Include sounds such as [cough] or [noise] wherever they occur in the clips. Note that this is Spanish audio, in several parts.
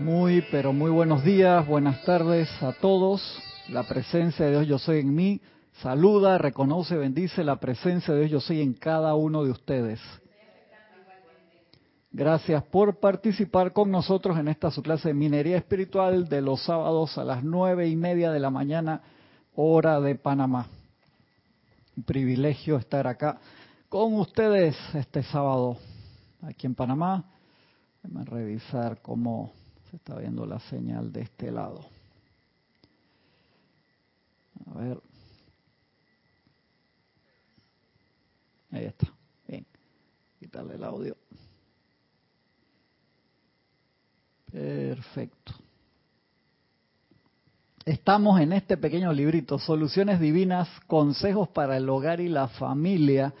Muy, pero muy buenos días, buenas tardes a todos. La presencia de Dios yo soy en mí. Saluda, reconoce, bendice la presencia de Dios yo soy en cada uno de ustedes. Gracias por participar con nosotros en esta su clase de minería espiritual de los sábados a las nueve y media de la mañana, hora de Panamá. Un privilegio estar acá con ustedes este sábado aquí en Panamá. Déjenme revisar cómo se está viendo la señal de este lado. A ver. Ahí está. Bien. Quitarle el audio. Perfecto. Estamos en este pequeño librito, Soluciones Divinas, Consejos para el Hogar y la Familia,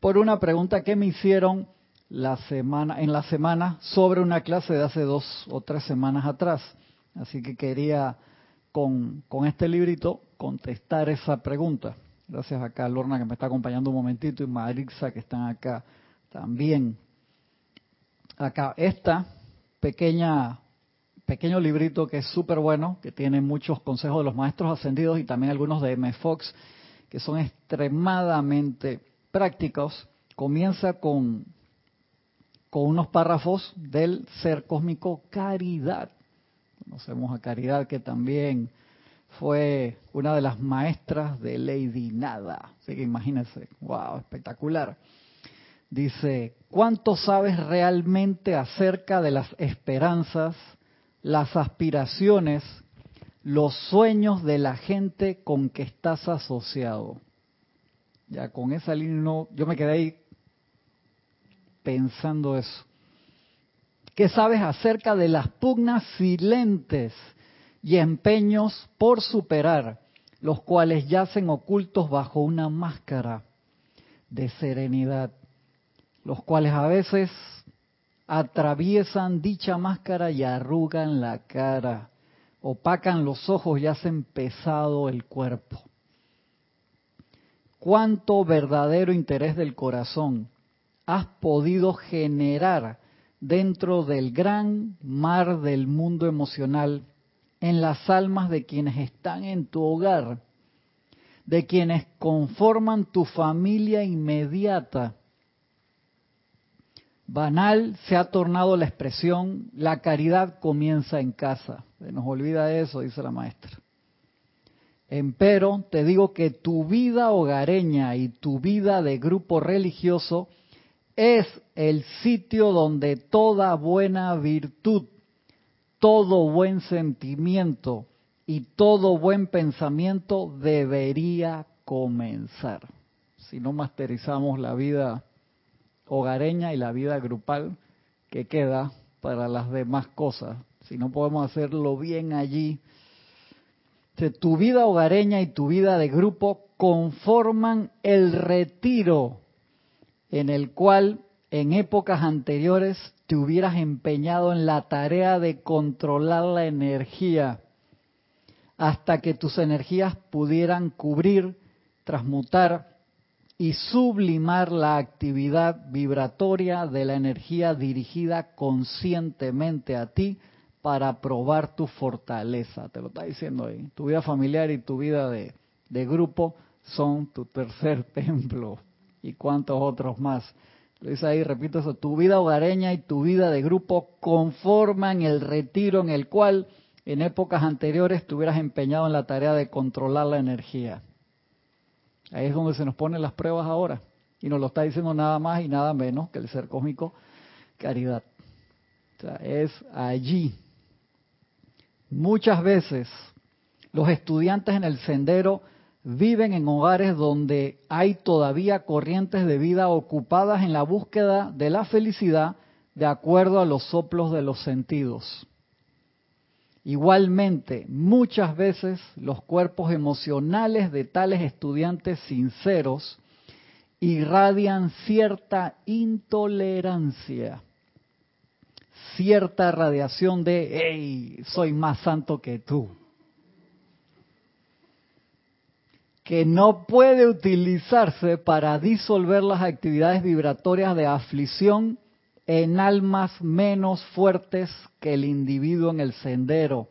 por una pregunta que me hicieron la semana, en la semana sobre una clase de hace dos o tres semanas atrás. Así que quería con, este librito contestar esa pregunta. Gracias acá a Lorna que me está acompañando un momentito y Marixa que están acá también. Acá, esta pequeña, pequeño librito que es súper bueno, que tiene muchos consejos de los maestros ascendidos y también algunos de M. Fox, que son extremadamente prácticos. Comienza con con unos párrafos del ser cósmico Caridad. Conocemos a Caridad que también fue una de las maestras de Lady Nada. Así que imagínense, wow, espectacular. Dice, ¿cuánto sabes realmente acerca de las esperanzas, las aspiraciones, los sueños de la gente con que estás asociado? Ya con esa línea, yo me quedé ahí pensando eso. ¿Qué sabes acerca de las pugnas silentes y empeños por superar, los cuales yacen ocultos bajo una máscara de serenidad, los cuales a veces atraviesan dicha máscara y arrugan la cara, opacan los ojos y hacen pesado el cuerpo? ¿Cuánto verdadero interés del corazón has podido generar dentro del gran mar del mundo emocional en las almas de quienes están en tu hogar, de quienes conforman tu familia inmediata. Banal se ha tornado la expresión, la caridad comienza en casa. Se nos olvida eso, dice la maestra. Empero, te digo que tu vida hogareña y tu vida de grupo religioso es el sitio donde toda buena virtud, todo buen sentimiento y todo buen pensamiento debería comenzar. Si no masterizamos la vida hogareña y la vida grupal que queda para las demás cosas, si no podemos hacerlo bien allí, tu vida hogareña y tu vida de grupo conforman el retiro en el cual en épocas anteriores te hubieras empeñado en la tarea de controlar la energía hasta que tus energías pudieran cubrir, transmutar y sublimar la actividad vibratoria de la energía dirigida conscientemente a ti para probar tu fortaleza. Te lo está diciendo ahí. Tu vida familiar y tu vida de, de grupo son tu tercer [laughs] templo y cuántos otros más. Lo dice ahí, repito eso, tu vida hogareña y tu vida de grupo conforman el retiro en el cual en épocas anteriores te hubieras empeñado en la tarea de controlar la energía. Ahí es donde se nos ponen las pruebas ahora. Y nos lo está diciendo nada más y nada menos que el ser cósmico caridad. O sea, es allí. Muchas veces los estudiantes en el sendero viven en hogares donde hay todavía corrientes de vida ocupadas en la búsqueda de la felicidad de acuerdo a los soplos de los sentidos. Igualmente, muchas veces los cuerpos emocionales de tales estudiantes sinceros irradian cierta intolerancia, cierta radiación de, hey, soy más santo que tú que no puede utilizarse para disolver las actividades vibratorias de aflicción en almas menos fuertes que el individuo en el sendero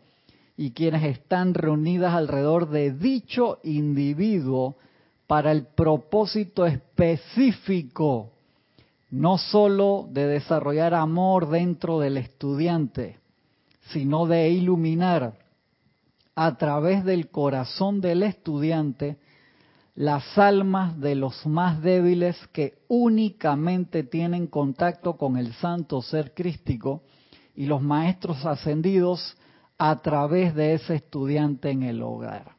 y quienes están reunidas alrededor de dicho individuo para el propósito específico, no sólo de desarrollar amor dentro del estudiante, sino de iluminar a través del corazón del estudiante las almas de los más débiles que únicamente tienen contacto con el santo ser crístico y los maestros ascendidos a través de ese estudiante en el hogar.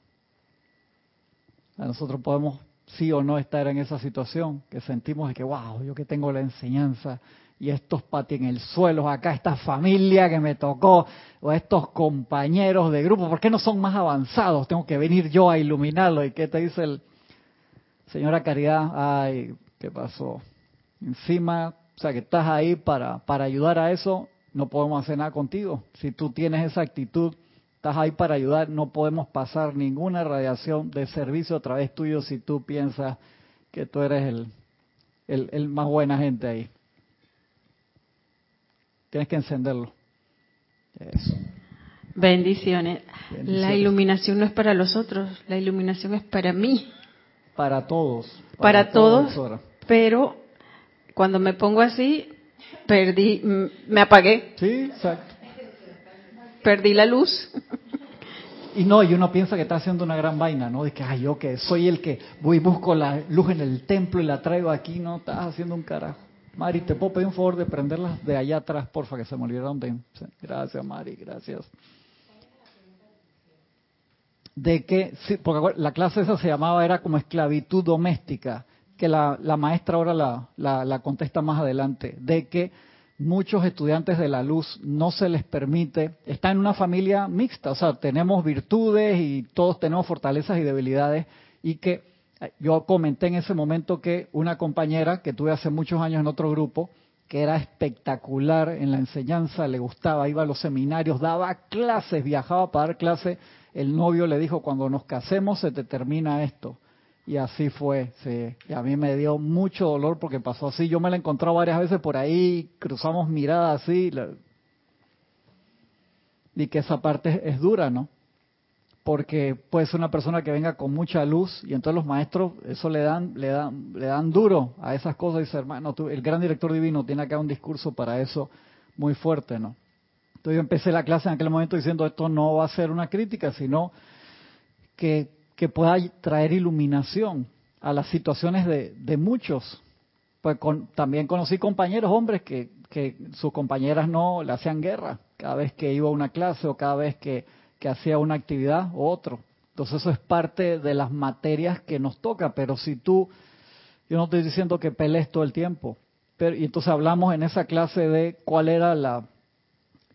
Nosotros podemos sí o no estar en esa situación, que sentimos de que, wow, yo que tengo la enseñanza y estos pati en el suelo, acá esta familia que me tocó, o estos compañeros de grupo, ¿por qué no son más avanzados? Tengo que venir yo a iluminarlo. ¿Y qué te dice el señora Caridad? Ay, ¿qué pasó? Encima, o sea, que estás ahí para, para ayudar a eso, no podemos hacer nada contigo. Si tú tienes esa actitud, estás ahí para ayudar, no podemos pasar ninguna radiación de servicio a través tuyo si tú piensas que tú eres el, el, más buena gente ahí. Tienes que encenderlo. Bendiciones. La iluminación no es para los otros, la iluminación es para mí. Para todos. Para, todos. Pero cuando me pongo así, perdí, me apagué. Sí, exacto. Perdí la luz. Y no, y uno piensa que está haciendo una gran vaina, ¿no? De que, ay, yo que soy el que voy y busco la luz en el templo y la traigo aquí, no, estás haciendo un carajo. Mari, ¿te puedo pedir un favor de prenderlas de allá atrás, porfa, que se me olvidaron de... Gracias, Mari, gracias. De que, porque la clase esa se llamaba, era como esclavitud doméstica que la, maestra ahora la, la, contesta más adelante, de que muchos estudiantes de la luz no se les permite, está en una familia mixta, o sea, tenemos virtudes y todos tenemos fortalezas y debilidades, y que eh, yo comenté en ese momento que una compañera que tuve hace muchos años en otro grupo, que era espectacular en la enseñanza, le gustaba, iba a los seminarios, daba clases, viajaba para dar clases, el novio le dijo, cuando nos casemos se te termina esto y así fue, sí. Y a mí me dio mucho dolor porque pasó así. Yo me la he encontrado varias veces por ahí, cruzamos miradas así. Y que esa parte es dura, ¿no? Porque puede ser una persona que venga con mucha luz y entonces los maestros eso le dan le dan le dan duro a esas cosas y dice, hermano, el gran director divino tiene acá un discurso para eso muy fuerte, ¿no? Entonces yo empecé la clase en aquel momento diciendo esto no va a ser una crítica, sino que que pueda traer iluminación a las situaciones de, de muchos. Pues también conocí compañeros, hombres, que, que sus compañeras no le hacían guerra cada vez que iba a una clase o cada vez que, que hacía una actividad u otro. Entonces eso es parte de las materias que nos toca, pero si tú, yo no estoy diciendo que pelees todo el tiempo, pero y entonces hablamos en esa clase de cuál era la,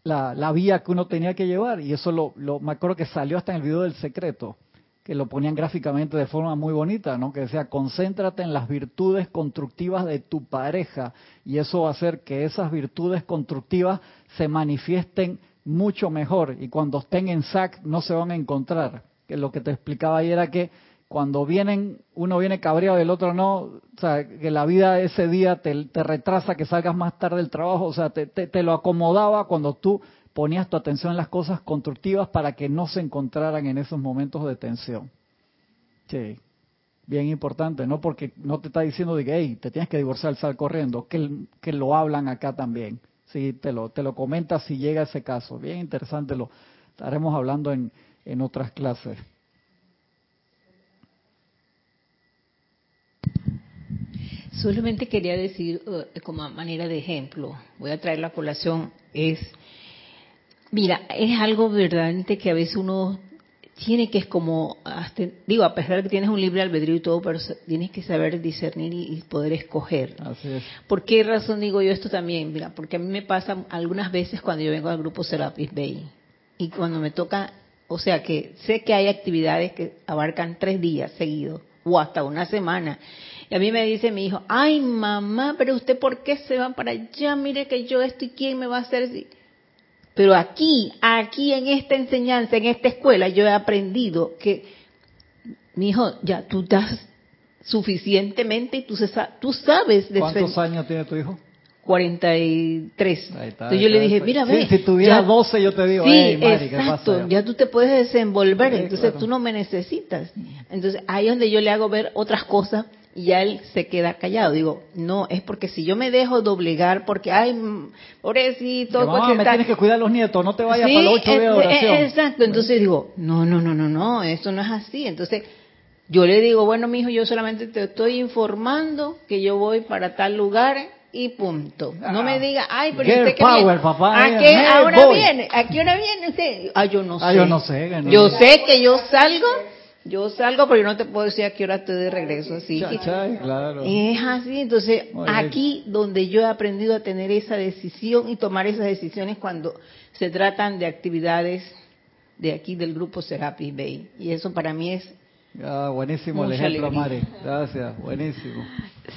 la, la vía que uno tenía que llevar y eso lo, lo, me acuerdo que salió hasta en el video del secreto que lo ponían gráficamente de forma muy bonita, ¿no? Que decía, concéntrate en las virtudes constructivas de tu pareja y eso va a hacer que esas virtudes constructivas se manifiesten mucho mejor y cuando estén en SAC no se van a encontrar. Que lo que te explicaba ahí era que cuando vienen, uno viene cabreado y el otro no, o sea, que la vida ese día te, retrasa, que salgas más tarde del trabajo, o sea, te, lo acomodaba cuando tú ponías tu atención en las cosas constructivas para que no se encontraran en esos momentos de tensión. Sí, bien importante, ¿no? Porque no te está diciendo de que, hey, te tienes que divorciar, sal corriendo, que, que lo hablan acá también. Sí, te lo, te lo comenta si llega ese caso. Bien interesante, lo estaremos hablando en, en otras clases. Solamente quería decir, uh, como manera de ejemplo, voy a traer la colación, es Mira, es algo verdaderamente que a veces uno tiene que es como, digo, a pesar de que tienes un libre albedrío y todo, pero tienes que saber discernir y, poder escoger. Así es. ¿Por qué razón digo yo esto también? Mira, porque a mí me pasa algunas veces cuando yo vengo al grupo Serapis Bay y cuando me toca, o sea, que sé que hay actividades que abarcan tres días seguidos o hasta una semana. Y a mí me dice mi hijo, ay mamá, pero usted por qué se va para allá? Mire que yo estoy, ¿quién me va a hacer? Pero aquí, aquí en esta enseñanza, en esta escuela, yo he aprendido que, mi hijo, ya tú das suficientemente y tú, tú sabes. De ¿Cuántos años tiene tu hijo? 43. Entonces yo le dije, mira, ve. si tuviera 12 yo te digo, sí, exacto, ya tú te puedes desenvolver, entonces tú no me necesitas. Entonces ahí es donde yo le hago ver otras cosas y ya él se queda callado. Digo, no, es porque si yo me dejo doblegar, porque, ay, pobrecito, que, porque me tienes que cuidar a los nietos, no te vayas para los ocho días de oración. Exacto, entonces digo, no, no, no, no, no, eso no es así. Entonces yo le digo, bueno, mi hijo, yo solamente te estoy informando que yo voy para tal lugar y punto. No me diga, ay, pero usted que power, papá, ¿A qué ahora viene? ¿A qué hora viene usted? Ah, yo no sé. Ah, yo no sé. yo sé que yo salgo, yo salgo, pero yo no te puedo decir a qué hora estoy de regreso. Así claro. Es así. Entonces, aquí donde yo he aprendido a tener esa decisión y tomar esas decisiones cuando se tratan de actividades de aquí del grupo Serapis Bay. Y eso para mí es Ah, buenísimo el ejemplo, Mari. Gracias, buenísimo.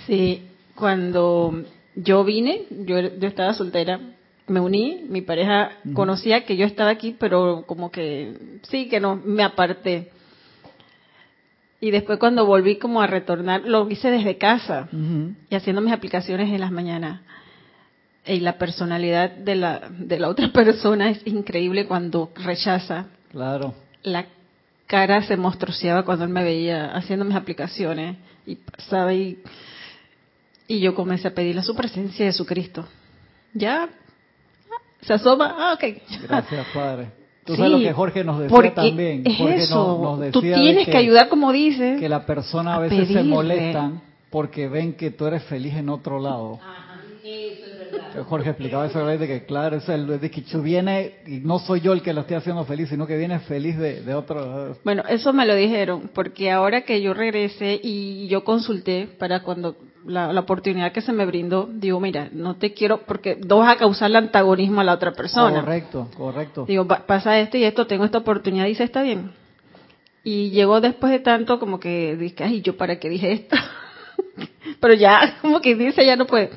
Sí, cuando yo vine, yo, yo estaba soltera, me uní, mi pareja conocía que yo estaba aquí, pero como que sí, que no, me aparté. Y después cuando volví como a retornar, lo hice desde casa y haciendo mis aplicaciones en las mañanas. Y la personalidad de la, de la otra [laughs] persona es increíble cuando rechaza. Claro. La cara se monstruoseaba cuando él me veía haciendo mis aplicaciones y pasaba y, y yo comencé a pedirle su presencia de Jesucristo. Ya se asoma, ah, ok. Gracias, Padre. Tú sabes lo que Jorge nos decía también. Es eso. tú tienes que, ayudar, como dices. Que la persona a veces se molestan porque ven que tú eres feliz en otro lado. Jorge explicaba eso de que claro, es el de que viene y no soy yo el que lo estoy haciendo feliz, sino que viene feliz de, otro. Bueno, eso me lo dijeron, porque ahora que yo regresé y yo consulté para cuando la, oportunidad que se me brindó, digo, mira, no te quiero, porque vas a causar el antagonismo a la otra persona. Correcto, correcto. Digo, pasa esto y esto, tengo esta oportunidad, dice, está bien. Y llegó después de tanto como que dije, ay, ¿yo para qué dije esto? [laughs] Pero ya, [laughs] como que dice, ya no puede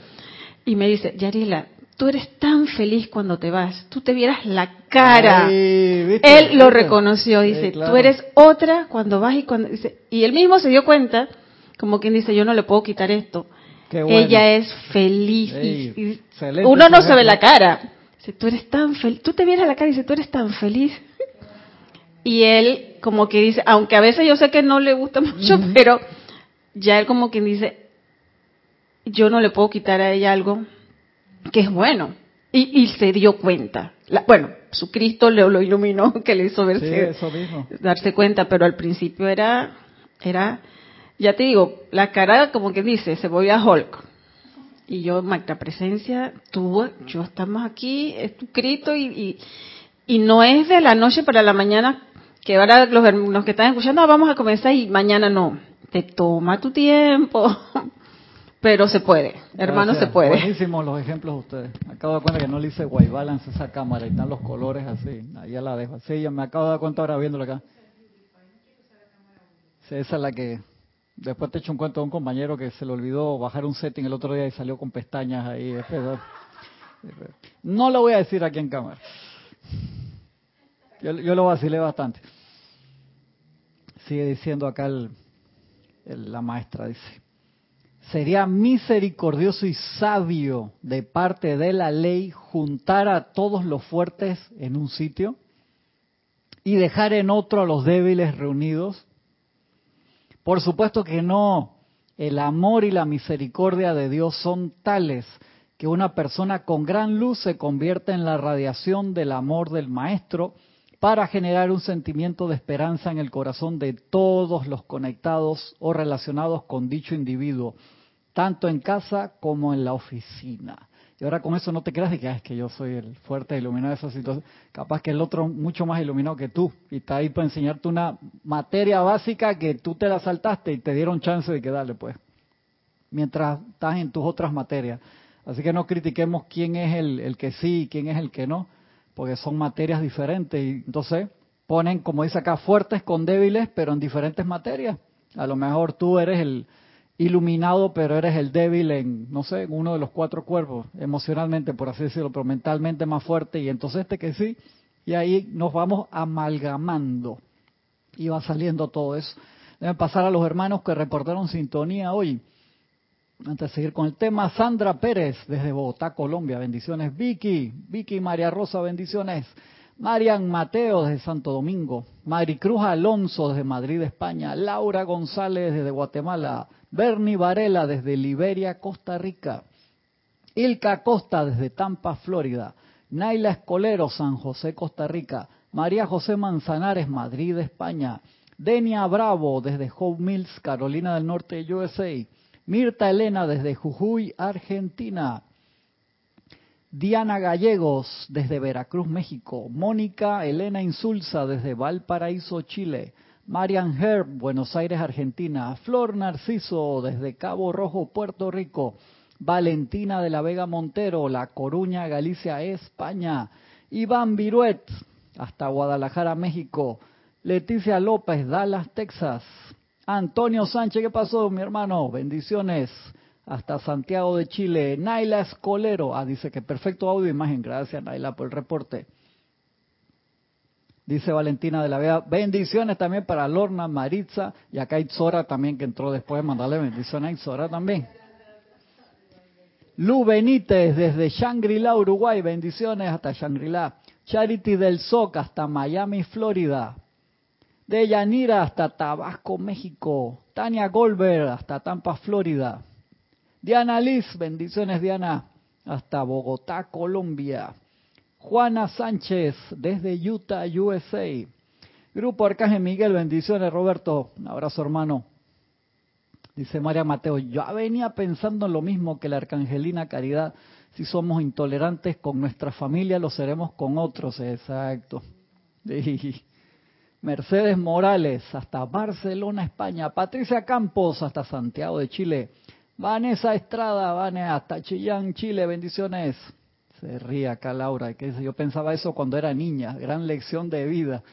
y me dice, Yarila, tú eres tan feliz cuando te vas, tú te vieras la cara. él lo reconoció, dice, tú eres otra cuando vas y cuando dice, y él mismo se dio cuenta, como quien dice, yo no le puedo quitar esto. Ella es feliz. y, uno no se ve la cara. Dice, tú eres tan feliz, tú te vieras la cara y dice, tú eres tan feliz. Y él como que dice, aunque a veces yo sé que no le gusta [laughs] mucho, pero ya él como quien dice, yo no le puedo quitar a ella algo que es bueno. Y, se dio cuenta. bueno, su Cristo le lo iluminó, [laughs] que le hizo verse, darse cuenta, pero al principio era, era, ya te digo, la cara como que dice, se voy a Hulk. Y yo, Magna Presencia, tú, yo estamos aquí, es tu Cristo y, y, no es de la noche para la mañana que ahora los, los que están escuchando, vamos a comenzar y mañana no. Te toma tu tiempo, [laughs] pero se puede, hermano, se puede. Buenísimos los ejemplos de ustedes. Me acabo de dar cuenta que no le hice white balance esa cámara y están los colores así. Ahí ya la dejo así. me acabo de dar cuenta ahora viéndolo acá. Sí, esa es la que. Después te echo un cuento de un compañero que se le olvidó bajar un setting el otro día y salió con pestañas ahí. No lo voy a decir aquí en cámara. Yo, yo lo vacilé bastante. Sigue diciendo acá la maestra, dice sería misericordioso y sabio de parte de la ley juntar a todos los fuertes en un sitio y dejar en otro a los débiles reunidos? Por supuesto que no. El amor y la misericordia de Dios son tales que una persona con gran luz se convierte en la radiación del amor del Maestro para generar un sentimiento de esperanza en el corazón de todos los conectados o relacionados con dicho individuo tanto en casa como en la oficina. Y ahora con eso no te creas de que, es que yo soy el fuerte iluminado de esa situación. Capaz que el otro mucho más iluminado que tú. Y está ahí para enseñarte una materia básica que tú te la saltaste y te dieron chance de quedarle, pues. Mientras estás en tus otras materias. Así que no critiquemos quién es el, el que sí y quién es el que no, porque son materias diferentes. Y entonces ponen, como dice acá, fuertes con débiles, pero en diferentes materias. A lo mejor tú eres el, iluminado, pero eres el débil en, no sé, en uno de los cuatro cuerpos, emocionalmente, por así decirlo, pero mentalmente más fuerte, y entonces este que sí, y ahí nos vamos amalgamando, y va saliendo todo eso. Deben pasar a los hermanos que reportaron sintonía hoy. Antes de seguir con el tema, Sandra Pérez desde Bogotá, Colombia, bendiciones. Vicky, Vicky María Rosa, bendiciones. Marian Mateo desde Santo Domingo. Maricruz Alonso desde Madrid, España. Laura González desde Guatemala. Bernie Varela desde Liberia, Costa Rica. Ilka Costa desde Tampa, Florida. Naila Escolero, San José, Costa Rica. María José Manzanares, Madrid, España. Denia Bravo desde Hope Mills, Carolina del Norte, USA. Mirta Elena desde Jujuy, Argentina. Diana Gallegos desde Veracruz, México. Mónica Elena Insulza desde Valparaíso, Chile. Marian Herb, Buenos Aires, Argentina. Flor Narciso desde Cabo Rojo, Puerto Rico. Valentina de la Vega Montero, La Coruña, Galicia, España. Iván Viruet, hasta Guadalajara, México. Leticia López, Dallas, Texas. Antonio Sánchez, ¿qué pasó, mi hermano? Bendiciones. Hasta Santiago de Chile. Naila Escolero. Ah, dice que perfecto audio e imagen. Gracias, Naila, por el reporte. Dice Valentina de la Vega, bendiciones también para Lorna, Maritza y acá Itzora también que entró después, mandarle bendiciones a Itzora también. Lu Benítez desde Shangri-La, Uruguay, bendiciones hasta Shangri-La. Charity del SOC hasta Miami, Florida. De Yanira hasta Tabasco, México. Tania Goldberg hasta Tampa, Florida. Diana Liz, bendiciones Diana, hasta Bogotá, Colombia. Juana Sánchez desde Utah, USA. Grupo Arcángel Miguel, bendiciones Roberto, un abrazo hermano. Dice María Mateo, yo venía pensando en lo mismo que la Arcangelina Caridad. Si somos intolerantes con nuestra familia, lo seremos con otros. Exacto. Mercedes Morales, hasta Barcelona, España. Patricia Campos, hasta Santiago de Chile. Vanessa Estrada, Vanessa, hasta Chillán, Chile. Bendiciones. Se ríe acá Laura, yo pensaba eso cuando era niña. Gran lección de vida.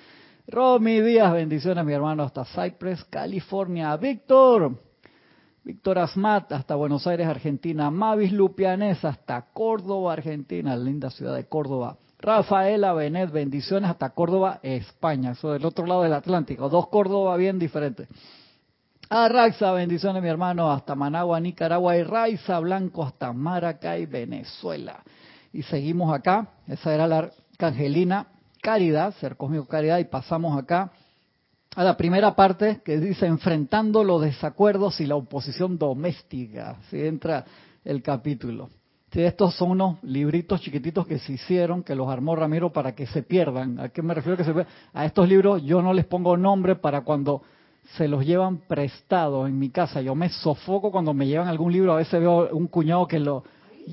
Romy Díaz, bendiciones mi hermano, hasta Cypress, California. Víctor, Víctor Asmat hasta Buenos Aires, Argentina. Mavis Lupianes hasta Córdoba, Argentina, linda ciudad de Córdoba. Rafaela Benet, bendiciones hasta Córdoba, España, eso del otro lado del Atlántico. Dos Córdoba bien diferentes. Arraxa, bendiciones mi hermano, hasta Managua, Nicaragua y Raiza Blanco hasta Maracay, Venezuela. Y seguimos acá, esa era la Arcangelina Caridad, ser cósmico Caridad, y pasamos acá a la primera parte que dice enfrentando los desacuerdos y la oposición doméstica. Si entra el capítulo. Sí, estos son unos libritos chiquititos que se hicieron, que los armó Ramiro para que se pierdan. ¿A qué me refiero que se A estos libros yo no les pongo nombre para cuando se los llevan prestados en mi casa. Yo me sofoco cuando me llevan algún libro. A veces veo un cuñado que lo...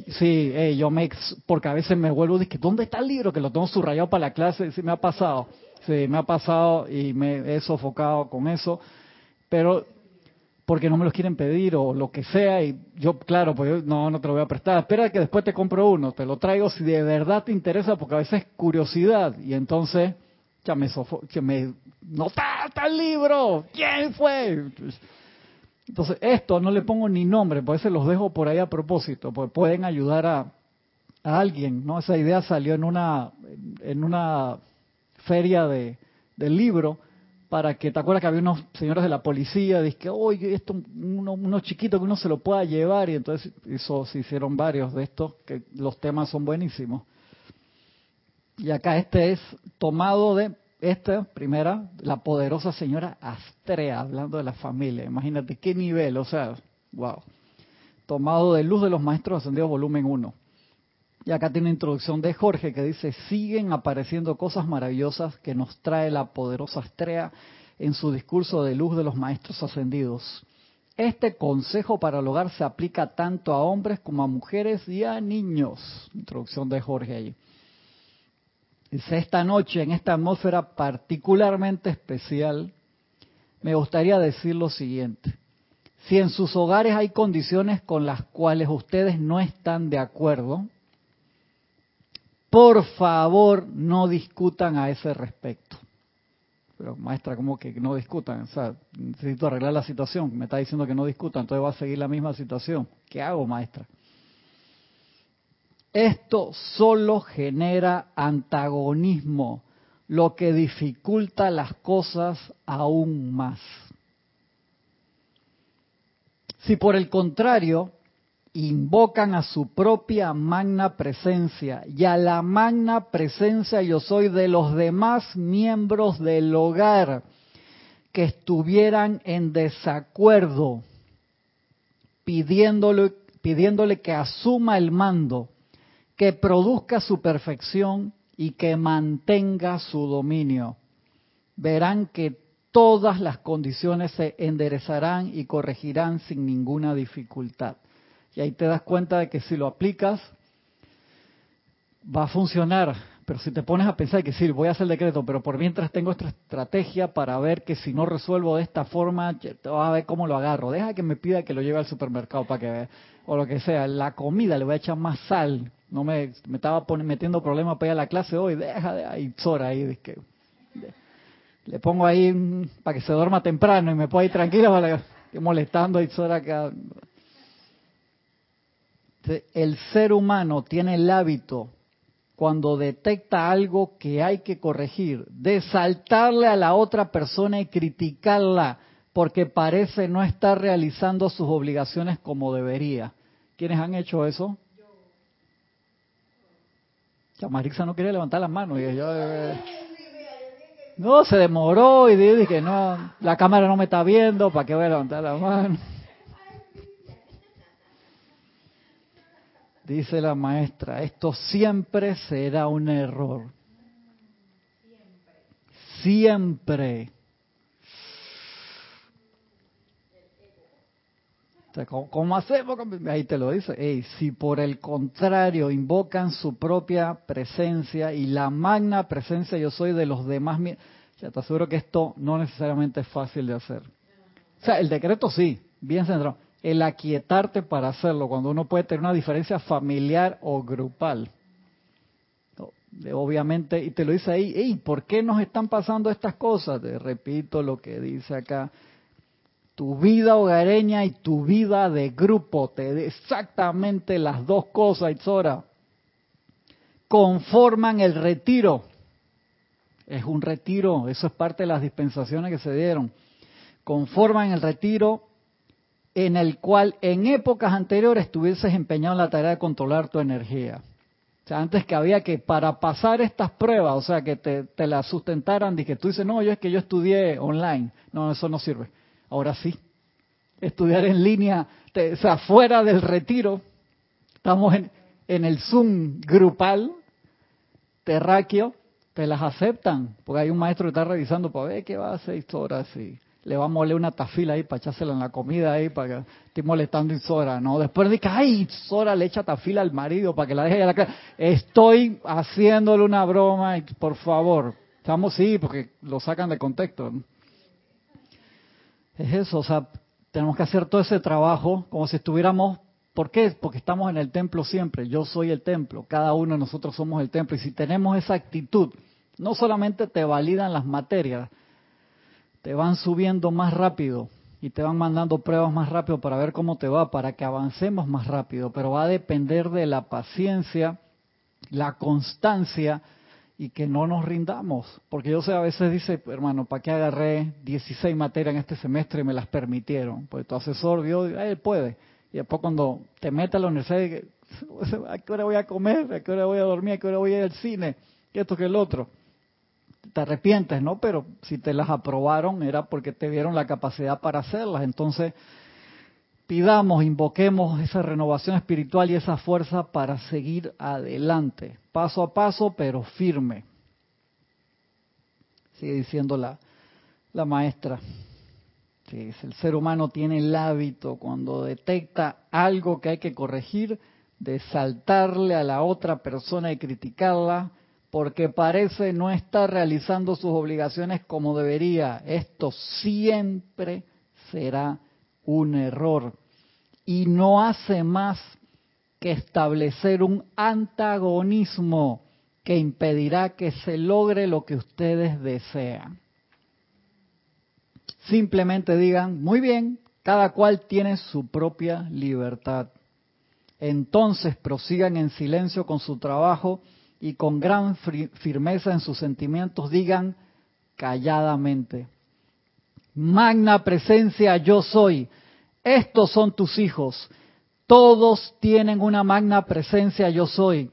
Sí, eh, yo me... Porque a veces me vuelvo y ¿dónde está el libro? Que lo tengo subrayado para la clase. Sí, me ha pasado. Sí, me ha pasado y me he sofocado con eso, pero porque no me los quieren pedir o lo que sea y yo, claro, pues no, no te lo voy a prestar. Espera que después te compro uno, te lo traigo si de verdad te interesa porque a veces es curiosidad y entonces ya me sofo, me no está, el libro, ¿quién fue? Entonces, esto no le pongo ni nombre, por eso los dejo por ahí a propósito, porque pueden ayudar a, a alguien, ¿no? Esa idea salió en una en una feria de, del libro para que, ¿te acuerdas que había unos señores de la policía? Dice que, oye, esto, uno, uno chiquito que uno se lo pueda llevar, y entonces eso, se hicieron varios de estos, que los temas son buenísimos. Y acá este es tomado de esta primera, la poderosa señora Astrea, hablando de la familia. Imagínate qué nivel, o sea, wow. Tomado de Luz de los Maestros Ascendidos, volumen 1. Y acá tiene una introducción de Jorge que dice, siguen apareciendo cosas maravillosas que nos trae la poderosa Astrea en su discurso de luz de los maestros ascendidos. Este consejo para el hogar se aplica tanto a hombres como a mujeres y a niños. Introducción de Jorge ahí. Esta noche, en esta atmósfera particularmente especial, me gustaría decir lo siguiente. Si en sus hogares hay condiciones con las cuales ustedes no están de acuerdo, por favor, no discutan a ese respecto. Pero maestra, ¿cómo que no discutan? O sea, necesito arreglar la situación. Me está diciendo que no discutan, entonces va a seguir la misma situación. ¿Qué hago, maestra? Esto solo genera antagonismo, lo que dificulta las cosas aún más. Si por el contrario invocan a su propia magna presencia y a la magna presencia yo soy de los demás miembros del hogar que estuvieran en desacuerdo, pidiéndole, pidiéndole que asuma el mando, que produzca su perfección y que mantenga su dominio. Verán que todas las condiciones se enderezarán y corregirán sin ninguna dificultad. Y ahí te das cuenta de que si lo aplicas, va a funcionar. Pero si te pones a pensar que sí, voy a hacer el decreto, pero por mientras tengo esta estrategia para ver que si no resuelvo de esta forma, te vas a ver cómo lo agarro. Deja que me pida que lo lleve al supermercado para que vea. O lo que sea. La comida le voy a echar más sal. No me, me estaba metiendo problemas para ir a la clase hoy. Deja de ahí, Zora ahí. que, le pongo ahí mm, para que se duerma temprano y me pueda ir tranquila para que molestando a Zora acá. El ser humano tiene el hábito, cuando detecta algo que hay que corregir, de saltarle a la otra persona y criticarla porque parece no estar realizando sus obligaciones como debería. ¿Quiénes han hecho eso? Ya Marixa no quería levantar las manos. Y yo, eh, no, se demoró y dije, no, la cámara no me está viendo, ¿para qué voy a levantar la mano? Dice la maestra, esto siempre será un error. Siempre. ¿Cómo hacemos? Ahí te lo dice. si por el contrario invocan su propia presencia y la magna presencia yo soy de los demás, ya te aseguro que esto no necesariamente es fácil de hacer. O sea, el decreto sí, bien centrado el aquietarte para hacerlo, cuando uno puede tener una diferencia familiar o grupal. Obviamente, y te lo dice ahí, ¿y ¿por qué nos están pasando estas cosas? Te repito lo que dice acá. Tu vida hogareña y tu vida de grupo, te exactamente las dos cosas, Itzora, conforman el retiro. Es un retiro, eso es parte de las dispensaciones que se dieron. Conforman el retiro en el cual en épocas anteriores estuvieses empeñado en la tarea de controlar tu energía. O sea, antes que había que, para pasar estas pruebas, o sea, que te, te las sustentaran, y que tú dices, no, yo es que yo estudié online. No, eso no sirve. Ahora sí. Estudiar en línea, o sea, fuera del retiro, estamos en, en el Zoom grupal, terráqueo, te las aceptan, porque hay un maestro que está revisando para ver qué va a hacer horas y le va a moler una tafila ahí para echársela en la comida ahí para que esté molestando Isora, ¿no? Después de que, ay, Isora le echa tafila al marido para que la deje a la casa. Estoy haciéndole una broma, por favor. Estamos, sí, porque lo sacan de contexto. Es eso, o sea, tenemos que hacer todo ese trabajo como si estuviéramos ¿Por qué? Porque estamos en el templo siempre. Yo soy el templo. Cada uno de nosotros somos el templo. Y si tenemos esa actitud, no solamente te validan las materias, te van subiendo más rápido y te van mandando pruebas más rápido para ver cómo te va, para que avancemos más rápido, pero va a depender de la paciencia, la constancia y que no nos rindamos. Porque yo sé, a veces dice, hermano, ¿para qué agarré 16 materias en este semestre y me las permitieron? Pues tu asesor vio, él puede. Y después cuando te metes a la universidad, ¿a qué hora voy a comer? ¿A qué hora voy a dormir? ¿A qué hora voy a ir al cine? ¿Qué esto que el otro? Te arrepientes, ¿no? Pero si te las aprobaron era porque te vieron la capacidad para hacerlas. Entonces, pidamos, invoquemos esa renovación espiritual y esa fuerza para seguir adelante, paso a paso, pero firme. Sigue diciendo la, la maestra. El ser humano tiene el hábito cuando detecta algo que hay que corregir de saltarle a la otra persona y criticarla porque parece no estar realizando sus obligaciones como debería. Esto siempre será un error y no hace más que establecer un antagonismo que impedirá que se logre lo que ustedes desean. Simplemente digan, muy bien, cada cual tiene su propia libertad. Entonces prosigan en silencio con su trabajo y con gran firmeza en sus sentimientos digan calladamente, Magna presencia yo soy, estos son tus hijos, Todos tienen una magna presencia yo soy.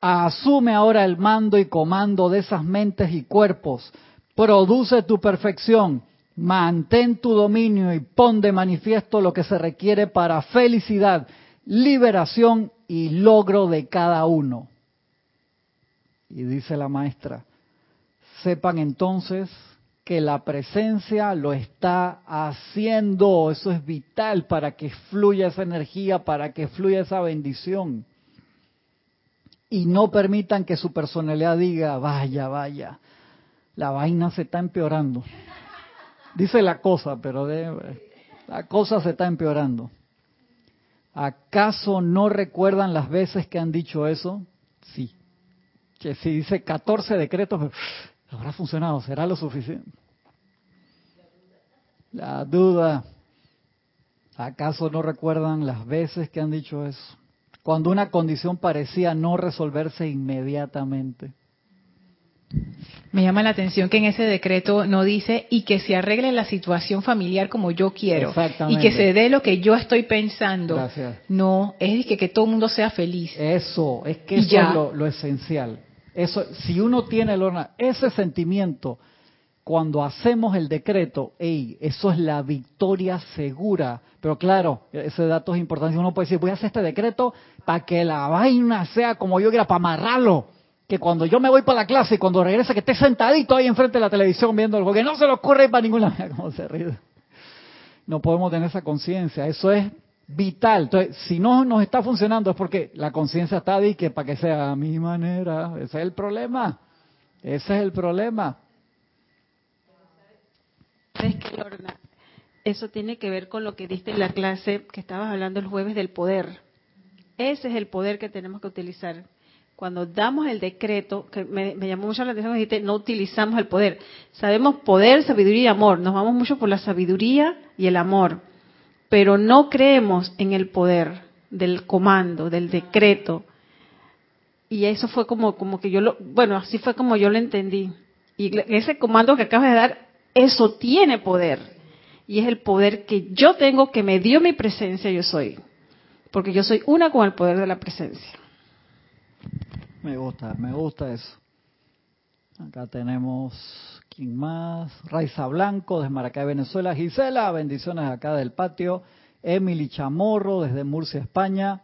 Asume ahora el mando y comando de esas mentes y cuerpos. Produce tu perfección. Mantén tu dominio y pon de manifiesto lo que se requiere para felicidad, liberación y logro de cada uno. Y dice la maestra, sepan entonces que la presencia lo está haciendo. Eso es vital para que fluya esa energía, para que fluya esa bendición. Y no permitan que su personalidad diga, vaya, vaya, la vaina se está empeorando. Dice la cosa, pero la cosa se está empeorando. ¿Acaso no recuerdan las veces que han dicho eso? Que si dice 14 decretos, ¿Habrá funcionado? ¿Será lo suficiente? La duda. ¿Acaso no recuerdan las veces que han dicho eso? Cuando una condición parecía no resolverse inmediatamente. Me llama la atención que en ese decreto no dice y que se arregle la situación familiar como yo quiero y que se dé lo que yo estoy pensando. Gracias. No, es que, que todo el mundo sea feliz. Eso, es que eso es lo, lo esencial. Eso, si uno tiene ese sentimiento, cuando hacemos el decreto, ey, eso es la victoria segura. Pero claro, ese dato es importante. Uno puede decir, voy a hacer este decreto para que la vaina sea como yo quiera, para amarrarlo. Que cuando yo me voy para la clase y cuando regrese, que esté sentadito ahí enfrente de la televisión viendo algo, que no se le ocurre para ninguna. [laughs] ¿Cómo se ríe? No podemos tener esa conciencia. Eso es vital. Entonces, si no nos está funcionando es porque la conciencia está ahí que para que sea a mi manera. Ese es el problema. Ese es el problema. Eso tiene que ver con lo que diste en la clase que estabas hablando el jueves del poder. Ese es el poder que tenemos que utilizar. Cuando damos el decreto, que me, llamó mucho la atención, dijiste, no utilizamos el poder. Sabemos poder, sabiduría y amor. Nos vamos mucho por la sabiduría y el amor pero no creemos en el poder del comando, del decreto. Y eso fue como, como que yo lo, bueno, así fue como yo lo entendí. Y ese comando que acabas de dar, eso tiene poder. Y es el poder que yo tengo, que me dio mi presencia, yo soy. Porque yo soy una con el poder de la presencia. Me gusta, me gusta eso. Acá tenemos, ¿quién más? Raiza Blanco, desde Maracay, Venezuela. Gisela, bendiciones acá del patio. Emily Chamorro, desde Murcia, España.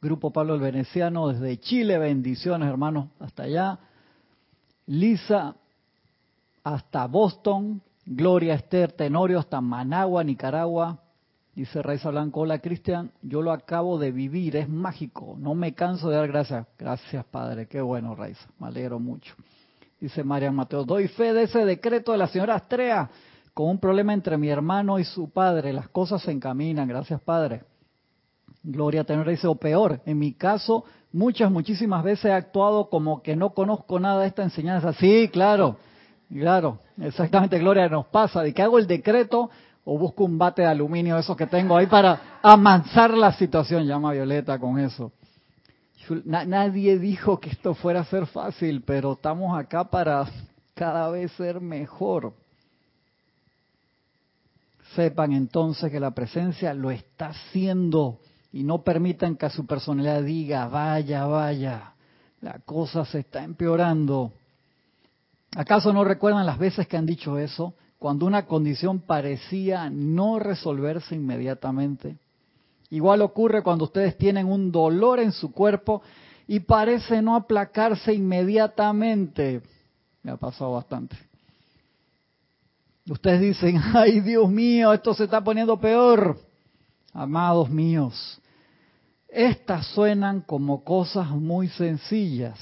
Grupo Pablo el Veneciano, desde Chile, bendiciones hermanos, hasta allá. Lisa, hasta Boston. Gloria Esther Tenorio, hasta Managua, Nicaragua. Dice Raiza Blanco, hola Cristian, yo lo acabo de vivir, es mágico, no me canso de dar gracias. Gracias Padre, qué bueno Raiza, me alegro mucho. Dice Marian Mateo, doy fe de ese decreto de la señora Astrea, con un problema entre mi hermano y su padre, las cosas se encaminan, gracias Padre. Gloria Tenor dice, o peor, en mi caso, muchas, muchísimas veces he actuado como que no conozco nada de esta enseñanza. Sí, claro, claro, exactamente, Gloria, nos pasa, de que hago el decreto, o busco un bate de aluminio, esos que tengo ahí para amansar la situación, llama Violeta con eso. Nadie dijo que esto fuera a ser fácil, pero estamos acá para cada vez ser mejor. Sepan entonces que la presencia lo está haciendo y no permitan que a su personalidad diga, vaya, vaya, la cosa se está empeorando. ¿Acaso no recuerdan las veces que han dicho eso? cuando una condición parecía no resolverse inmediatamente. Igual ocurre cuando ustedes tienen un dolor en su cuerpo y parece no aplacarse inmediatamente. Me ha pasado bastante. Ustedes dicen, [laughs] ay Dios mío, esto se está poniendo peor. Amados míos, estas suenan como cosas muy sencillas,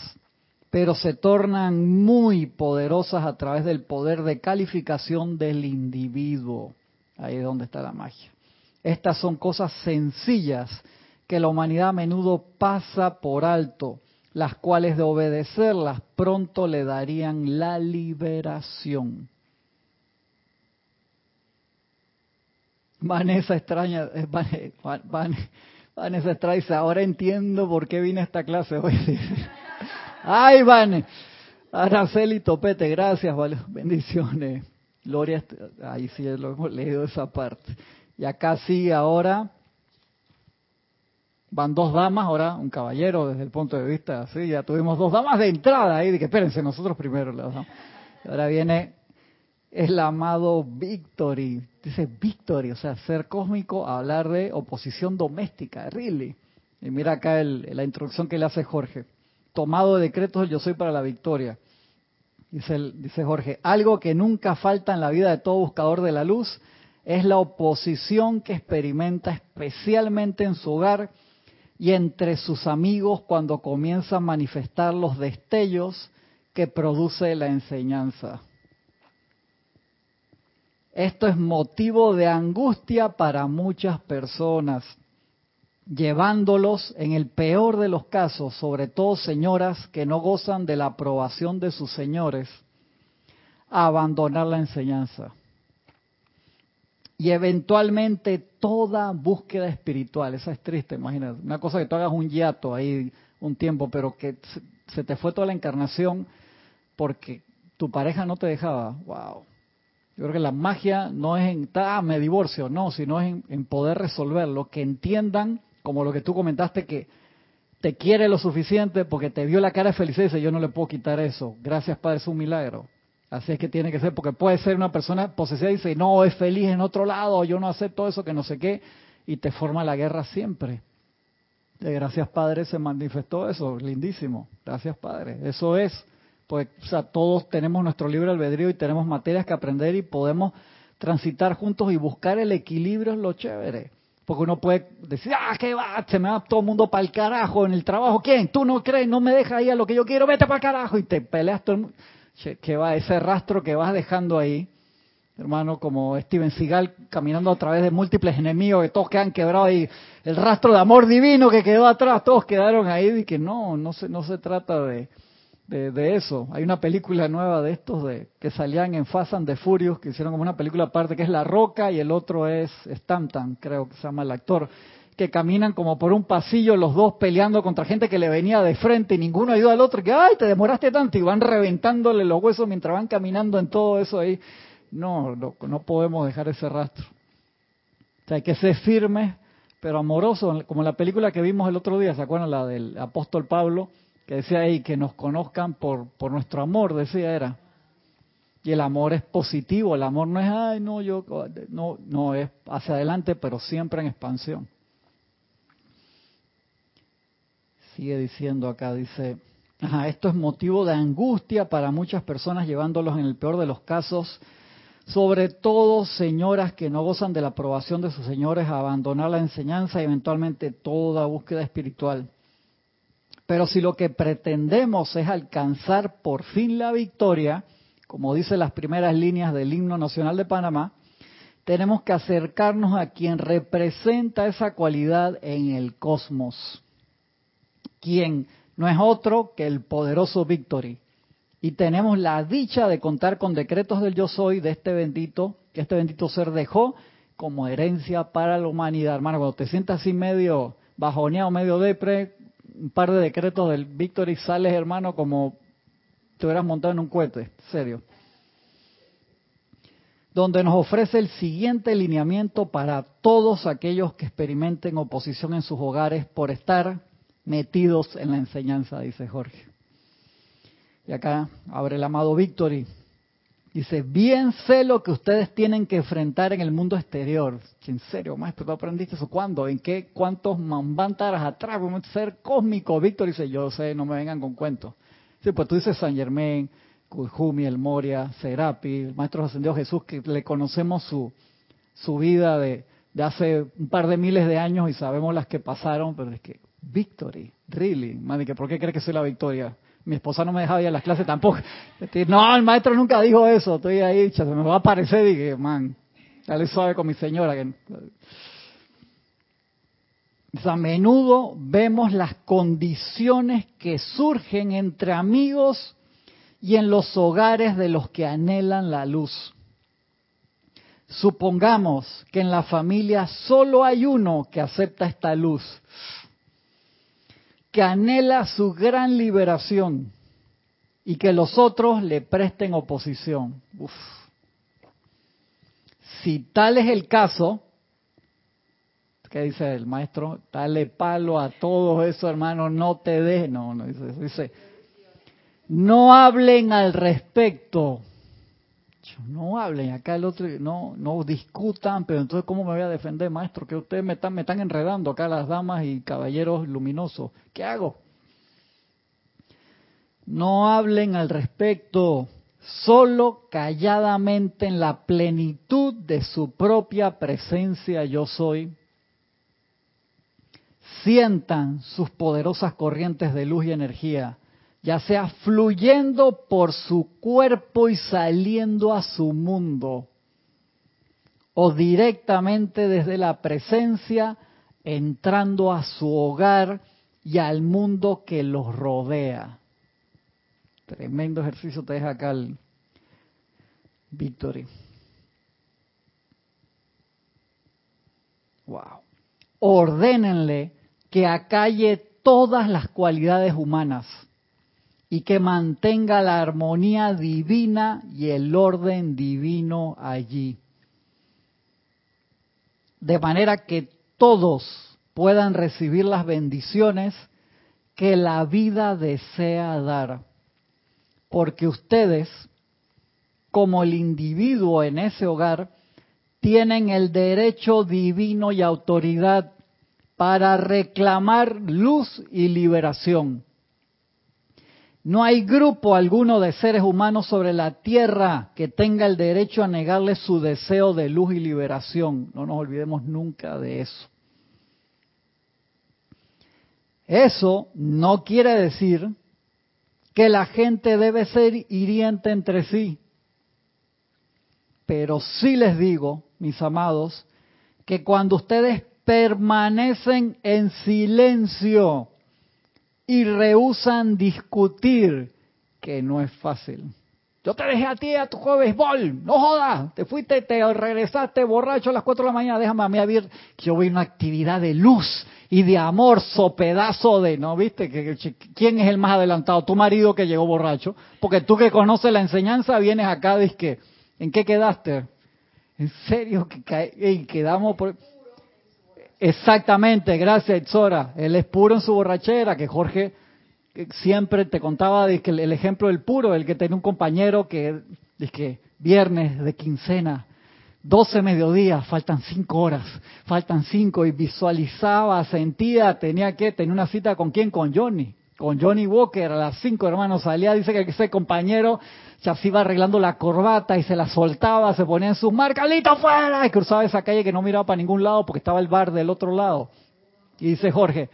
pero se tornan muy poderosas a través del poder de calificación del individuo. Ahí es donde está la magia. Estas son cosas sencillas que la humanidad a menudo pasa por alto, las cuales de obedecerlas pronto le darían la liberación. Vanessa extraña, eh, Vanessa extraña, ahora entiendo por qué vine a esta clase hoy. [laughs] Ay, Van. Araceli Topete, gracias, bendiciones. Gloria, ahí sí lo hemos leído esa parte. Y acá sí, ahora van dos damas, ahora un caballero desde el punto de vista así, ya tuvimos dos damas de entrada ahí, de que espérense, nosotros primero. Ahora viene el amado Victory, dice Victory, o sea, ser cósmico, hablar de oposición doméstica, really. Y mira acá la introducción que le hace Jorge, tomado de decretos yo soy para la victoria. Dice, dice Jorge, algo que nunca falta en la vida de todo buscador de la luz es la oposición que experimenta especialmente en su hogar y entre sus amigos cuando comienza a manifestar los destellos que produce la enseñanza. Esto es motivo de angustia para muchas personas, llevándolos en el peor de los casos, sobre todo señoras que no gozan de la aprobación de sus señores, a abandonar la enseñanza. Y eventualmente toda búsqueda espiritual, esa es triste, imagínate, una cosa que tú hagas un hiato ahí un tiempo, pero que se te fue toda la encarnación porque tu pareja no te dejaba, wow yo creo que la magia no es en, ah, me divorcio, no, sino en, en poder resolverlo, que entiendan, como lo que tú comentaste, que te quiere lo suficiente porque te vio la cara de felicidad y dice, yo no le puedo quitar eso, gracias Padre, es un milagro. Así es que tiene que ser, porque puede ser una persona posesiva y dice, no, es feliz en otro lado, yo no acepto eso, que no sé qué, y te forma la guerra siempre. De gracias Padre se manifestó eso, lindísimo, gracias Padre. Eso es pues o sea, todos tenemos nuestro libre albedrío y tenemos materias que aprender y podemos transitar juntos y buscar el equilibrio es lo chévere. Porque uno puede decir, ah, qué va, se me va todo el mundo para el carajo en el trabajo. ¿Quién? Tú no crees, no me dejas ahí a lo que yo quiero, vete para el carajo. Y te peleas todo el mundo. Que va, ese rastro que vas dejando ahí, hermano, como Steven Seagal caminando a través de múltiples enemigos que todos quedan quebrados y el rastro de amor divino que quedó atrás, todos quedaron ahí y que no, no se, no se trata de, de, eso. Hay una película nueva de estos de que salían en Fast and the Furious, que hicieron como una película aparte, que es La Roca y el otro es Stanton, creo que se llama el actor, que caminan como por un pasillo los dos peleando contra gente que le venía de frente y ninguno ayuda al otro, que ay, te demoraste tanto y van reventándole los huesos mientras van caminando en todo eso ahí. No, no, no podemos dejar ese rastro. O sea, hay que ser firmes, pero amorosos, como la película que vimos el otro día, ¿se acuerdan? La del apóstol Pablo, que decía ahí que nos conozcan por, por nuestro amor, decía era. Y el amor es positivo, el amor no es, ay, no, yo, no, no, es hacia adelante, pero siempre en expansión. Sigue diciendo acá, dice, ajá, esto es motivo de angustia para muchas personas, llevándolos en el peor de los casos, sobre todo señoras que no gozan de la aprobación de sus señores a abandonar la enseñanza y eventualmente toda búsqueda espiritual. Pero si lo que pretendemos es alcanzar por fin la victoria, como dice las primeras líneas del himno nacional de Panamá, tenemos que acercarnos a quien representa esa cualidad en el cosmos, quien no es otro que el poderoso Victory. Y tenemos la dicha de contar con decretos del yo soy de este bendito, que este bendito ser dejó como herencia para la humanidad. Hermano, cuando te sientas así medio bajoneado, medio depre, un par de decretos del Víctor y sales, hermano, como te hubieras montado en un cohete, serio. Donde nos ofrece el siguiente lineamiento para todos aquellos que experimenten oposición en sus hogares por estar metidos en la enseñanza, dice Jorge. Y acá abre el amado Víctor y Dice, bien sé lo que ustedes tienen que enfrentar en el mundo exterior. En serio, maestro, ¿tú aprendiste eso? ¿Cuándo? ¿En qué? ¿Cuántos mambantaras atrás? A ser cósmico. Víctor dice, yo sé, no me vengan con cuentos. Sí, pues tú dices San Germán, Kujumi, El Moria, Serapi, el Maestro Ascendido Jesús, que le conocemos su, su vida de, de hace un par de miles de años y sabemos las que pasaron, pero es que, Victory, really, man, ¿por qué crees que soy la victoria? mi esposa no me dejaba ir a las clases tampoco. No, el maestro nunca dijo eso. Estoy ahí, se me va a aparecer dije, man, dale suave con mi señora. Que... A menudo vemos las condiciones que surgen entre amigos y en los hogares de los que anhelan la luz. Supongamos que en la familia solo hay uno que acepta esta luz que anhela su gran liberación y que los otros le presten oposición. Si tal es el caso, ¿qué dice el maestro? Dale palo a todos esos hermanos, no te des, no, no, dice, dice, no hablen al respecto. No hablen, acá el otro, no, no discutan, pero entonces ¿cómo me voy a defender, maestro? Que ustedes me están, me están enredando acá las damas y caballeros luminosos. ¿Qué hago? No hablen al respecto, solo calladamente en la plenitud de su propia presencia yo soy. Sientan sus poderosas corrientes de luz y energía, ya sea fluyendo por su cuerpo y saliendo a su mundo, o directamente desde la presencia, entrando a su hogar y al mundo que los rodea. Tremendo ejercicio te deja acá el Victory. Wow. Ordénenle que acalle todas las cualidades humanas y que mantenga la armonía divina y el orden divino allí. De manera que todos puedan recibir las bendiciones que la vida desea dar porque ustedes, como el individuo en ese hogar, tienen el derecho divino y autoridad para reclamar luz y liberación. No hay grupo alguno de seres humanos sobre la tierra que tenga el derecho a negarle su deseo de luz y liberación. No nos olvidemos nunca de eso. Eso no quiere decir que la gente debe ser hiriente entre sí. Pero sí les digo, mis amados, que cuando ustedes permanecen en silencio y rehusan discutir, que no es fácil. Yo te dejé a ti a tu jueves bol, no jodas, te fuiste, te regresaste borracho a las 4 de la mañana, déjame a mí a ver que yo a una actividad de luz y de amor, so pedazo de, ¿no? ¿Viste? ¿Quién es el más adelantado? Tu marido que llegó borracho, porque tú que conoces la enseñanza vienes acá, dices que, ¿en qué quedaste? ¿En serio? que quedamos por... Exactamente, gracias Itzora. Él es puro en su borrachera, que Jorge siempre te contaba de que el ejemplo del puro, el que tenía un compañero que, es que viernes de quincena, 12 mediodías, faltan 5 horas, faltan 5 y visualizaba, sentía, tenía que, tener una cita con quién, con Johnny, con Johnny Walker a las 5 hermanos, salía, dice que ese compañero ya se iba arreglando la corbata y se la soltaba, se ponía en sus marcas, fuera! Y cruzaba esa calle que no miraba para ningún lado porque estaba el bar del otro lado. Y dice Jorge,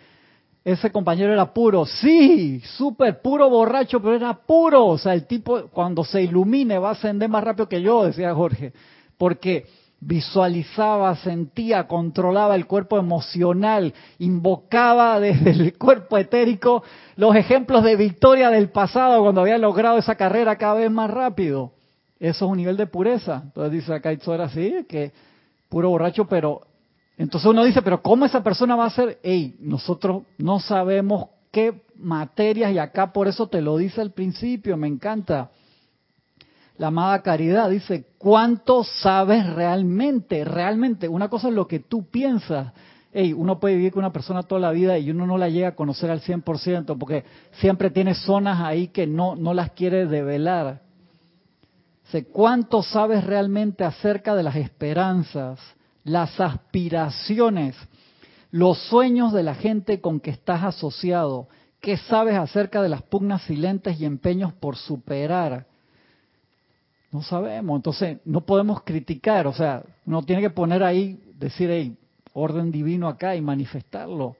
ese compañero era puro. Sí, súper puro borracho, pero era puro. O sea, el tipo cuando se ilumine va a ascender más rápido que yo, decía Jorge. Porque visualizaba, sentía, controlaba el cuerpo emocional, invocaba desde el cuerpo etérico los ejemplos de victoria del pasado cuando había logrado esa carrera cada vez más rápido. Eso es un nivel de pureza. Entonces dice acá Itzora así, que puro borracho, pero entonces uno dice, pero ¿cómo esa persona va a ser? Ey, nosotros no sabemos qué materias y acá por eso te lo dice al principio, me encanta. La amada caridad dice, ¿cuánto sabes realmente? Realmente, una cosa es lo que tú piensas. Ey, uno puede vivir con una persona toda la vida y uno no la llega a conocer al 100% porque siempre tiene zonas ahí que no, no las quiere develar. Sé cuánto sabes realmente acerca de las esperanzas, las aspiraciones, los sueños de la gente con que estás asociado. ¿Qué sabes acerca de las pugnas silentes y empeños por superar? No sabemos, entonces no podemos criticar, o sea, uno tiene que poner ahí, decir, hey, orden divino acá y manifestarlo.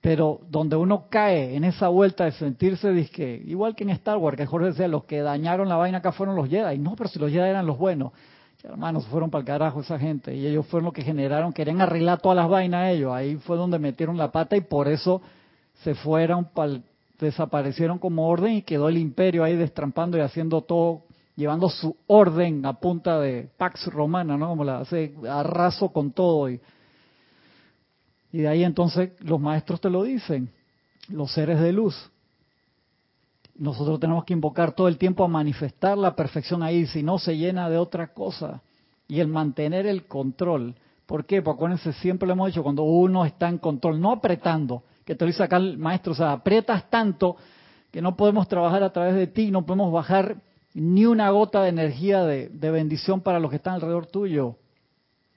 Pero donde uno cae en esa vuelta de sentirse, disque, igual que en Star Wars, que Jorge decía, los que dañaron la vaina acá fueron los Jedi. No, pero si los Jedi eran los buenos. Hermanos, fueron para el carajo esa gente. Y ellos fueron los que generaron, querían arreglar todas las vainas ellos. Ahí fue donde metieron la pata y por eso se fueron, desaparecieron como orden y quedó el imperio ahí destrampando y haciendo todo, llevando su orden a punta de Pax Romana, ¿no? Como la hace arraso con todo. Y, y de ahí entonces los maestros te lo dicen, los seres de luz. Nosotros tenemos que invocar todo el tiempo a manifestar la perfección ahí, si no se llena de otra cosa. Y el mantener el control, ¿Por qué? Porque acuérdense, siempre lo hemos dicho, cuando uno está en control, no apretando, que te lo dice acá el maestro, o sea, aprietas tanto que no podemos trabajar a través de ti, no podemos bajar ni una gota de energía de, bendición para los que están alrededor tuyo.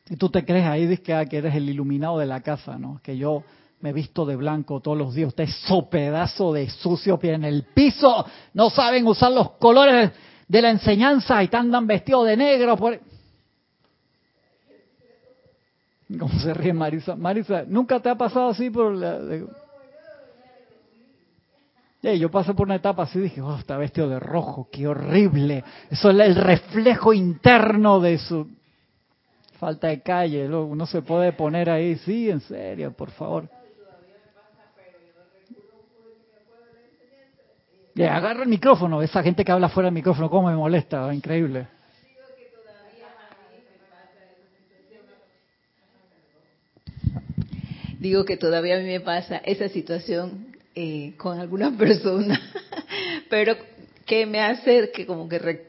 Y tú te crees ahí que, ah, que eres el iluminado de la casa, ¿no? Que yo me visto de blanco todos los días. Usted so pedazo de sucio pie en el piso. No saben usar los colores de la enseñanza y andan vestidos de negro. Por... ¿Cómo se ríe Marisa? Marisa, ¿nunca te ha pasado así por la... yo pasé por una etapa así dije, oh, está vestido de rojo, qué horrible. Eso es el reflejo interno de su falta de calle. Uno se puede poner ahí, sí, en serio, por favor. Ya, agarra el micrófono, esa gente que habla fuera del micrófono, cómo me molesta, increíble. digo que todavía a mí me pasa esa situación eh, con algunas [laughs] personas, pero que me hace que como que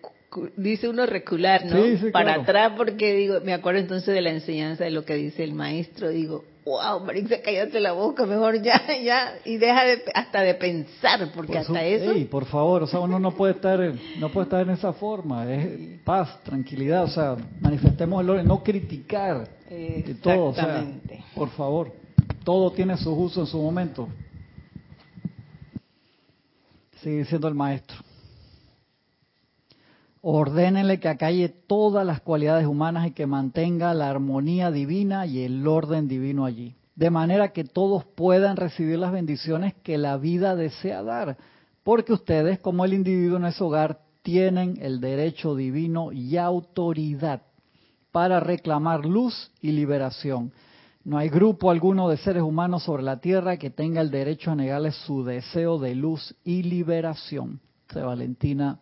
dice uno recular, ¿no? Para atrás porque digo, me acuerdo entonces de la enseñanza de lo que dice el maestro, digo, wow, Marisa, cállate la boca, mejor ya, [laughs] ya, y deja de, hasta de pensar, porque hasta eso... Sí, por favor, o sea, uno no puede estar, no puede estar en esa forma, es paz, tranquilidad, o sea, manifestemos el orden, no criticar de todo, o sea, por favor. Todo tiene su uso en su momento. Sigue siendo el maestro. Ordénenle que acalle todas las cualidades humanas y que mantenga la armonía divina y el orden divino allí. De manera que todos puedan recibir las bendiciones que la vida desea dar. Porque ustedes, como el individuo en ese hogar, tienen el derecho divino y autoridad para reclamar luz y liberación no hay grupo alguno de seres humanos sobre la tierra que tenga el derecho a negarles su deseo de luz y liberación. Dice Valentina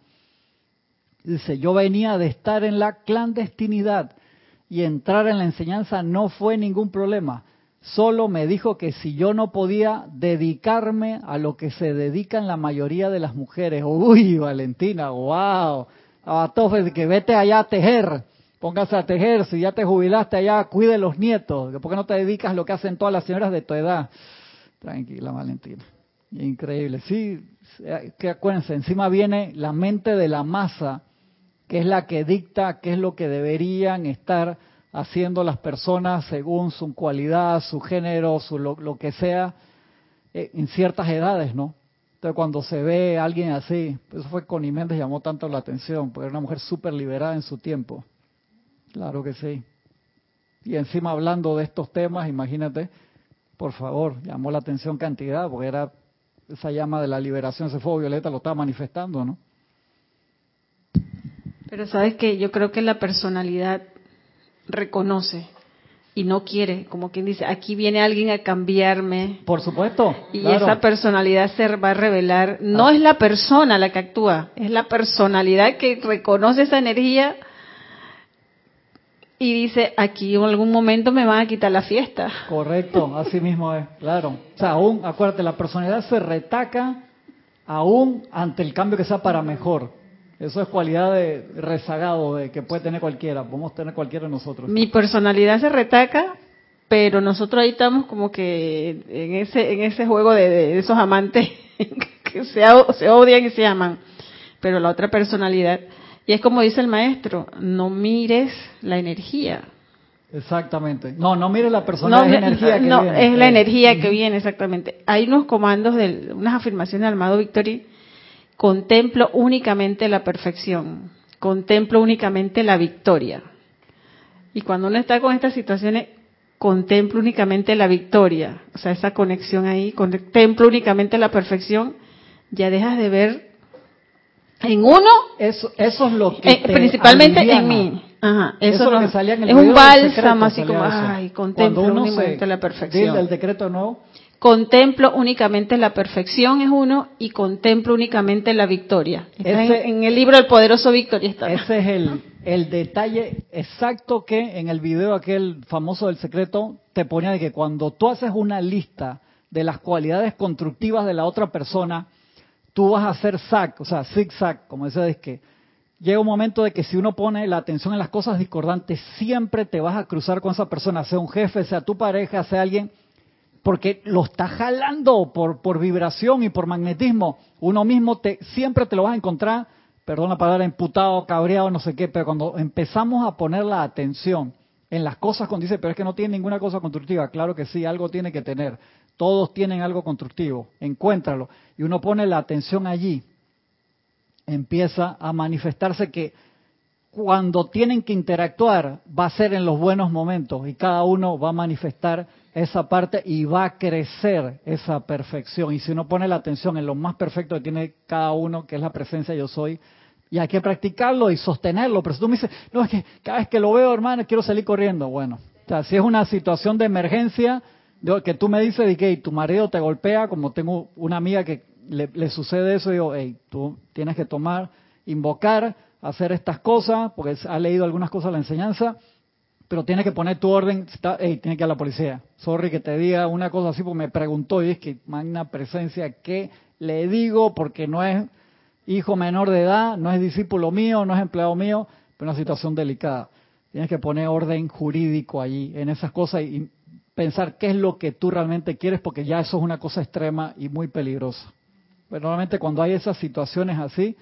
dice, yo venía de estar en la clandestinidad y entrar en la enseñanza no fue ningún problema. Solo me dijo que si yo no podía dedicarme a lo que se dedican la mayoría de las mujeres. Uy, Valentina, wow. A que vete allá a tejer Póngase a tejer, si ya te jubilaste allá, cuide los nietos. ¿Por qué no te dedicas a lo que hacen todas las señoras de tu edad? Tranquila, Valentina. Increíble. Sí, que acuérdense, encima viene la mente de la masa, que es la que dicta qué es lo que deberían estar haciendo las personas según su cualidad, su género, su lo, que sea, eh, en ciertas edades, ¿no? Entonces cuando se ve a alguien así, eso fue con Méndez llamó tanto la atención, porque era una mujer súper liberada en su tiempo. Claro que sí. Y encima hablando de estos temas, imagínate, por favor, llamó la atención cantidad, porque era esa llama de la liberación, ese fuego violeta lo estaba manifestando, ¿no? Pero sabes que yo creo que la personalidad reconoce y no quiere, como quien dice, aquí viene alguien a cambiarme. Por supuesto. Y esa personalidad se va a revelar. No ah. es la persona la que actúa, es la personalidad que reconoce esa energía y dice, aquí en algún momento me van a quitar la fiesta. Correcto, así mismo es, claro. O sea, aún, acuérdate, la personalidad se retaca aún ante el cambio que sea para mejor. Eso es cualidad de rezagado de que puede tener cualquiera, podemos tener cualquiera de nosotros. Mi personalidad se retaca, pero nosotros ahí estamos como que en ese en ese juego de, esos amantes [laughs] que se, se odian y se aman. Pero la otra personalidad y es como dice el maestro, no mires la energía. Exactamente. No, no mires la persona, es energía que no, es la energía que viene, exactamente. Hay unos comandos, de, unas afirmaciones del amado Victory. Contemplo únicamente la perfección. Contemplo únicamente la victoria. Y cuando uno está con estas situaciones, contemplo únicamente la victoria. O sea, esa conexión ahí, contemplo únicamente la perfección, ya dejas de ver en uno, eso, eso es lo que eh, principalmente en mí. Ajá, eso, es, lo que salía en el es un bálsamo así como, ay, contemplo únicamente la perfección. Del decreto no. Contemplo únicamente la perfección es uno y contemplo únicamente la victoria. en, el libro El Poderoso Victoria está. Ese es el, el detalle exacto que en el video aquel famoso del secreto te ponía de que cuando tú haces una lista de las cualidades constructivas de la otra persona, tú vas a hacer sac, o sea, zigzag, como ese es que llega un momento de que si uno pone la atención en las cosas discordantes, siempre te vas a cruzar con esa persona, sea un jefe, sea tu pareja, sea alguien, porque lo está jalando por, por vibración y por magnetismo. Uno mismo te, siempre te lo vas a encontrar, perdón la palabra, imputado, cabreado, no sé qué, pero cuando empezamos a poner la atención en las cosas cuando dice, pero es que no tiene ninguna cosa constructiva, claro que sí, algo tiene que tener. Todos tienen algo constructivo, encuéntralo. Y uno pone la atención allí, empieza a manifestarse que cuando tienen que interactuar va a ser en los buenos momentos y cada uno va a manifestar esa parte y va a crecer esa perfección. Y si uno pone la atención en lo más perfecto que tiene cada uno, que es la presencia yo soy, y hay que practicarlo y sostenerlo. Pero si tú me dices, no, es que cada vez que lo veo, hermano, quiero salir corriendo. Bueno, si es una situación de emergencia, que tú me dices de que tu marido te golpea, como tengo una amiga que le, sucede eso, digo, hey, tú tienes que tomar, invocar, hacer estas cosas, porque ha leído algunas cosas de la enseñanza, pero tienes que poner tu orden, hey, tiene que ir a la policía. Sorry que te diga una cosa así, porque me preguntó, y es que magna presencia, ¿qué le digo? Porque no es hijo menor de edad, no es discípulo mío, no es empleado mío, pero una situación delicada. Tienes que poner orden jurídico allí, en esas cosas, y pensar qué es lo que tú realmente quieres, porque ya eso es una cosa extrema y muy peligrosa. Normalmente cuando hay esas situaciones así,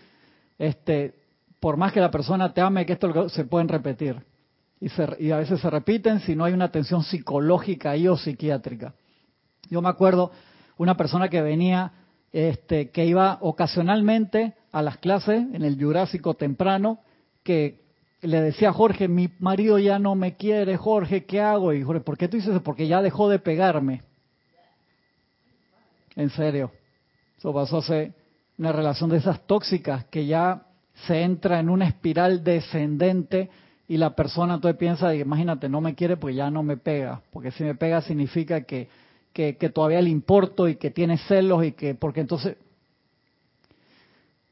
este, por más que la persona te ame, que esto se pueden repetir. Y, y a veces se repiten si no hay una atención psicológica ahí o psiquiátrica. Yo me acuerdo una persona que venía este, que iba ocasionalmente a las clases en el Jurásico temprano, que le decía a Jorge, mi marido ya no me quiere, Jorge, ¿qué hago? Y Jorge, ¿por qué tú dices eso? Porque ya dejó de pegarme. En serio. Eso pasó ser una relación de esas tóxicas que ya se entra en una espiral descendente y la persona entonces piensa, imagínate, no me quiere pues ya no me pega, porque si me pega significa que que, todavía le importo y que tiene celos y que, porque entonces,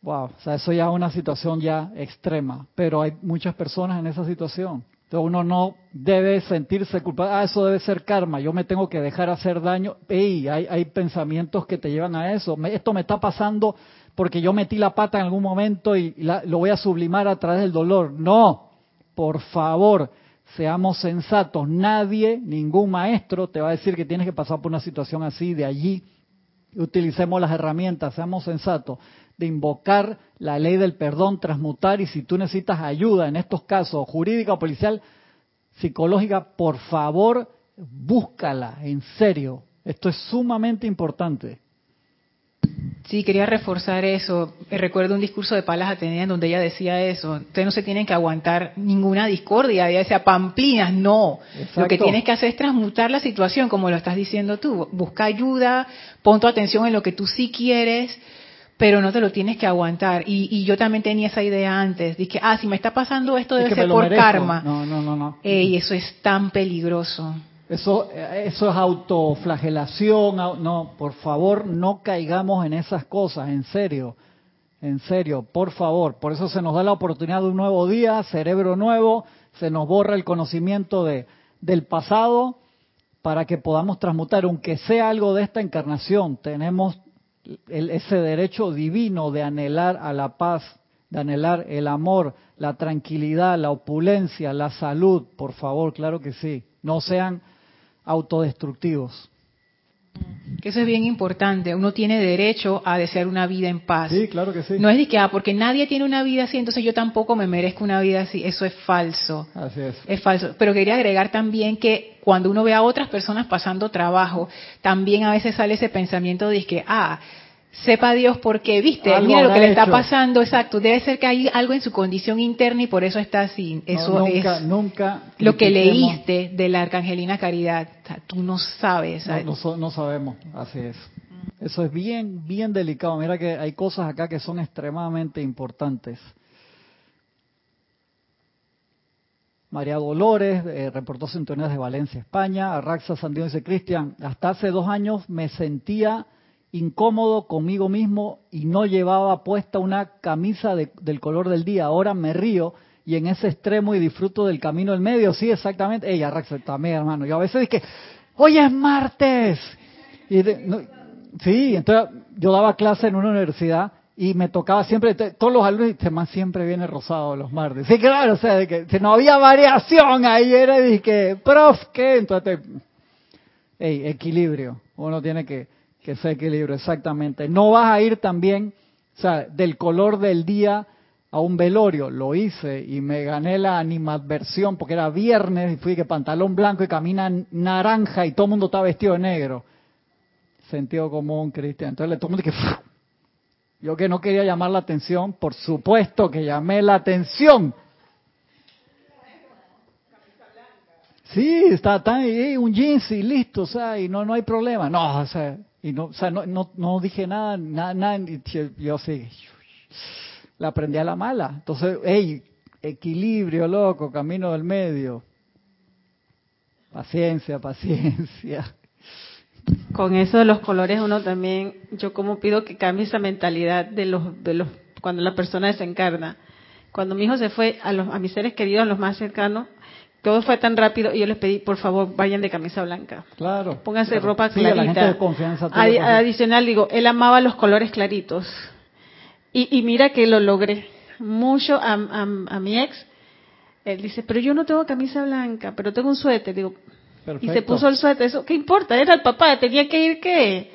wow, o sea, eso ya es una situación ya extrema, pero hay muchas personas en esa situación. Entonces uno no debe sentirse culpable, ah, eso debe ser karma, yo me tengo que dejar hacer daño. Ey, hay, hay pensamientos que te llevan a eso. esto me está pasando porque yo metí la pata en algún momento y lo voy a sublimar a través del dolor. No, por favor, seamos sensatos. Nadie, ningún maestro te va a decir que tienes que pasar por una situación así, de allí. Utilicemos las herramientas, seamos sensatos, de invocar la ley del perdón, transmutar y si tú necesitas ayuda en estos casos, jurídica o policial, psicológica, por favor, búscala, en serio. Esto es sumamente importante. Sí, quería reforzar eso. Recuerdo un discurso de Palas Atenea en donde ella decía eso. Ustedes no se tienen que aguantar ninguna discordia. Ella decía, pamplinas, no. Lo que tienes que hacer es transmutar la situación, como lo estás diciendo tú. Busca ayuda, pon tu atención en lo que tú sí quieres, pero no te lo tienes que aguantar. Y, yo también tenía esa idea antes. Dije, ah, si me está pasando esto debe ser por karma. No, no, no, no. Y eso es tan peligroso. Eso, eso es autoflagelación. No, por favor, no caigamos en esas cosas, en serio. En serio, por favor. Por eso se nos da la oportunidad de un nuevo día, cerebro nuevo, se nos borra el conocimiento de, del pasado para que podamos transmutar, aunque sea algo de esta encarnación. Tenemos ese derecho divino de anhelar a la paz, de anhelar el amor, la tranquilidad, la opulencia, la salud. Por favor, claro que sí. No sean autodestructivos. Que eso es bien importante. Uno tiene derecho a desear una vida en paz. Sí, claro que sí. No es de que, ah, porque nadie tiene una vida así, entonces yo tampoco me merezco una vida así. Eso es falso. Así es. Es falso. Pero quería agregar también que cuando uno ve a otras personas pasando trabajo, también a veces sale ese pensamiento de que, ah, sepa Dios por qué, viste, mira lo que le está pasando, exacto, debe ser que hay algo en su condición interna y por eso está así. Eso nunca, es nunca lo que leíste de la Arcangelina Caridad, tú no sabes. No, no, sabemos, así es. Eso es bien, bien delicado. Mira que hay cosas acá que son extremadamente importantes. María Dolores eh, reportó sintonías de Valencia, España. Arraxa Sandió dice, Cristian, hasta hace dos años me sentía incómodo conmigo mismo y no llevaba puesta una camisa del color del día. Ahora me río y en ese extremo y disfruto del camino del medio. Sí, exactamente. Ella, Rax, también, hermano. Yo a veces dije, hoy es martes. Y sí, entonces yo daba clase en una universidad y me tocaba siempre, todos los alumnos, este más siempre viene rosado los martes. Sí, claro, o sea, de que no había variación ahí, era de que, prof, ¿qué? Entonces, hey, equilibrio, uno tiene que, que ser equilibrio, exactamente. No vas a ir también, o sea, del color del día a un velorio, lo hice y me gané la animadversión porque era viernes y fui que pantalón blanco y camina naranja y todo el mundo estaba vestido de negro. Sentido común, Cristian. Entonces todo el mundo que yo que no quería llamar la atención, por supuesto que llamé la atención. Sí, está tan un jeans y listo, o sea, y no no hay problema. No, o sea, y no, o sea, no, no, no dije nada, nada, nada, yo sí, la aprendí a la mala. Entonces, hey, equilibrio, loco, camino del medio. Paciencia, paciencia con eso de los colores uno también, yo como pido que cambie esa mentalidad de los, de los, cuando la persona desencarna. Cuando mi hijo se fue a, los, a mis seres queridos, a los más cercanos, todo fue tan rápido y yo les pedí, por favor, vayan de camisa blanca. Claro. Pónganse ropa clarita. adicional, digo, él amaba los colores claritos. Y, y mira que lo logré. Mucho a, a, a mi ex, él dice, pero yo no tengo camisa blanca, pero tengo un suéter. Digo, y se puso el suéter, eso, ¿qué importa? Era el papá, tenía que ir qué.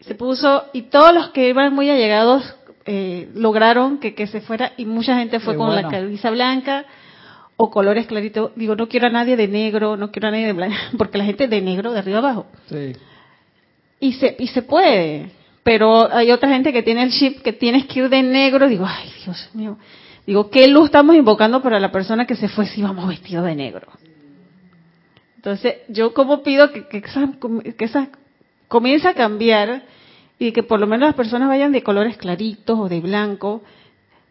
Se puso, y todos los que iban muy allegados eh, lograron que, que se fuera, y mucha gente fue con la camisa blanca o colores claritos. Digo, no quiero a nadie de negro, no quiero a nadie de blanco, [laughs] porque la gente de negro de arriba abajo. Sí. Y se, y se puede, pero hay otra gente que tiene el chip que tienes que ir de negro. Digo, ay, Dios mío. Digo, ¿qué luz estamos invocando para la persona que se fue si vamos vestidos de negro? Entonces, yo como pido que, que, esa, que comience a cambiar y que por lo menos las personas vayan de colores claritos o de blanco,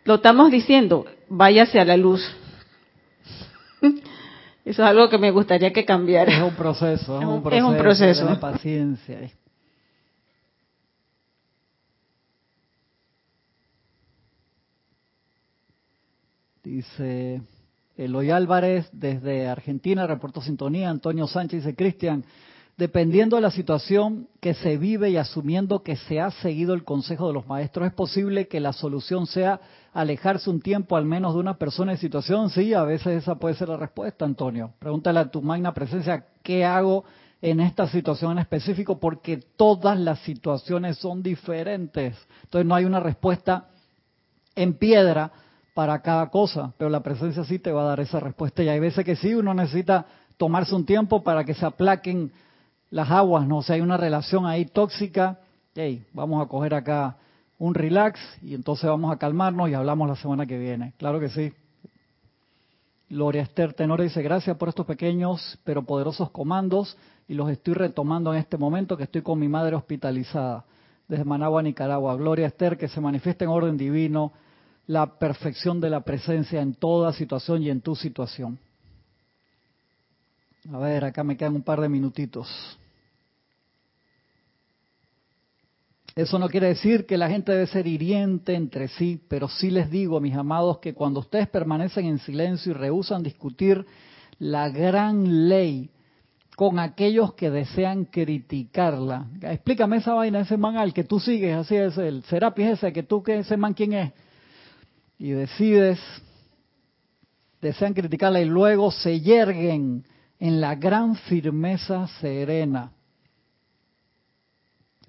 lo estamos diciendo, váyase a la luz. [laughs] Eso es algo que me gustaría que cambiara. Es un proceso, es un, proceso, es un proceso. De paciencia. Dice Eloy Álvarez desde Argentina, reportó sintonía. Antonio Sánchez dice, Cristian, dependiendo de la situación que se vive y asumiendo que se ha seguido el consejo de los maestros, ¿es posible que la solución sea alejarse un tiempo al menos de una persona en situación? Sí, a veces esa puede ser la respuesta, Antonio. Pregúntale a tu magna presencia, ¿qué hago en esta situación en específico? Porque todas las situaciones son diferentes. Entonces no hay una respuesta en piedra para cada cosa, pero la presencia sí te va a dar esa respuesta. Y hay veces que sí, uno necesita tomarse un tiempo para que se aplaquen las aguas, ¿no? O sea, hay una relación ahí tóxica, hey, vamos a coger acá un relax y entonces vamos a calmarnos y hablamos la semana que viene. Claro que sí. Gloria Esther Tenor dice, gracias por estos pequeños pero poderosos comandos y los estoy retomando en este momento que estoy con mi madre hospitalizada desde Managua, Nicaragua. Gloria Esther, que se manifieste en orden divino la perfección de la presencia en toda situación y en tu situación. A ver, acá me quedan un par de minutitos. Eso no quiere decir que la gente debe ser hiriente entre sí, pero sí les digo, mis amados, que cuando ustedes permanecen en silencio y rehusan discutir la gran ley con aquellos que desean criticarla. Explícame esa vaina, ese man al que tú sigues, así es el Serapis ese, que tú, que ese man, ¿quién es? y decides, desean criticarla y luego se yerguen en la gran firmeza serena.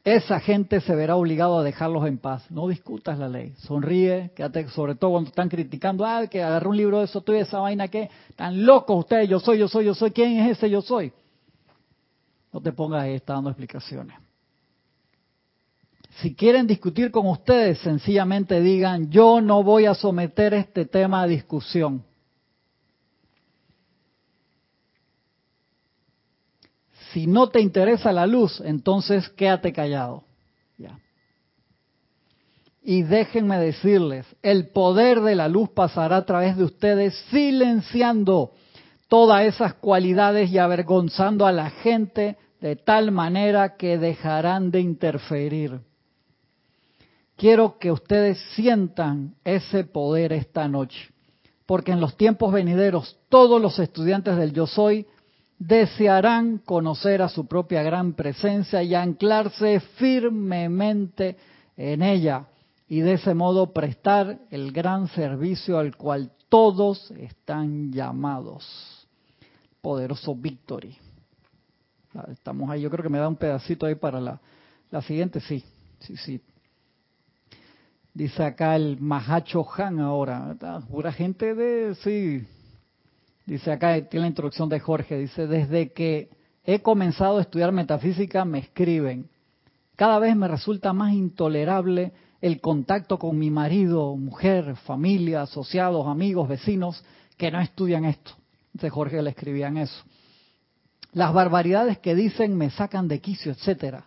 Esa gente se verá obligado a dejarlos en paz. No discutas la ley. Sonríe, quédate, sobre todo cuando están criticando, ah, que agarré un libro de eso, tú y esa vaina que, tan locos ustedes, yo soy, yo soy, yo soy, ¿quién es ese yo soy? No te pongas ahí, está dando explicaciones. Si quieren discutir con ustedes, sencillamente digan, yo no voy a someter este tema a discusión. Si no te interesa la luz, entonces quédate callado. Y déjenme decirles, el poder de la luz pasará a través de ustedes silenciando todas esas cualidades y avergonzando a la gente de tal manera que dejarán de interferir. Quiero que ustedes sientan ese poder esta noche, porque en los tiempos venideros todos los estudiantes del yo soy desearán conocer a su propia gran presencia y anclarse firmemente en ella, y de ese modo prestar el gran servicio al cual todos están llamados. Poderoso Victory. Ah, estamos ahí, yo creo que me da un pedacito ahí para la, la siguiente, sí, sí, sí. Dice acá el Mahacho Han ahora, pura gente de, sí. Dice acá, tiene la introducción de Jorge, dice, desde que he comenzado a estudiar metafísica me escriben. Cada vez me resulta más intolerable el contacto con mi marido, mujer, familia, asociados, amigos, vecinos que no estudian esto. Dice Jorge le escribían eso. Las barbaridades que dicen me sacan de quicio, etcétera.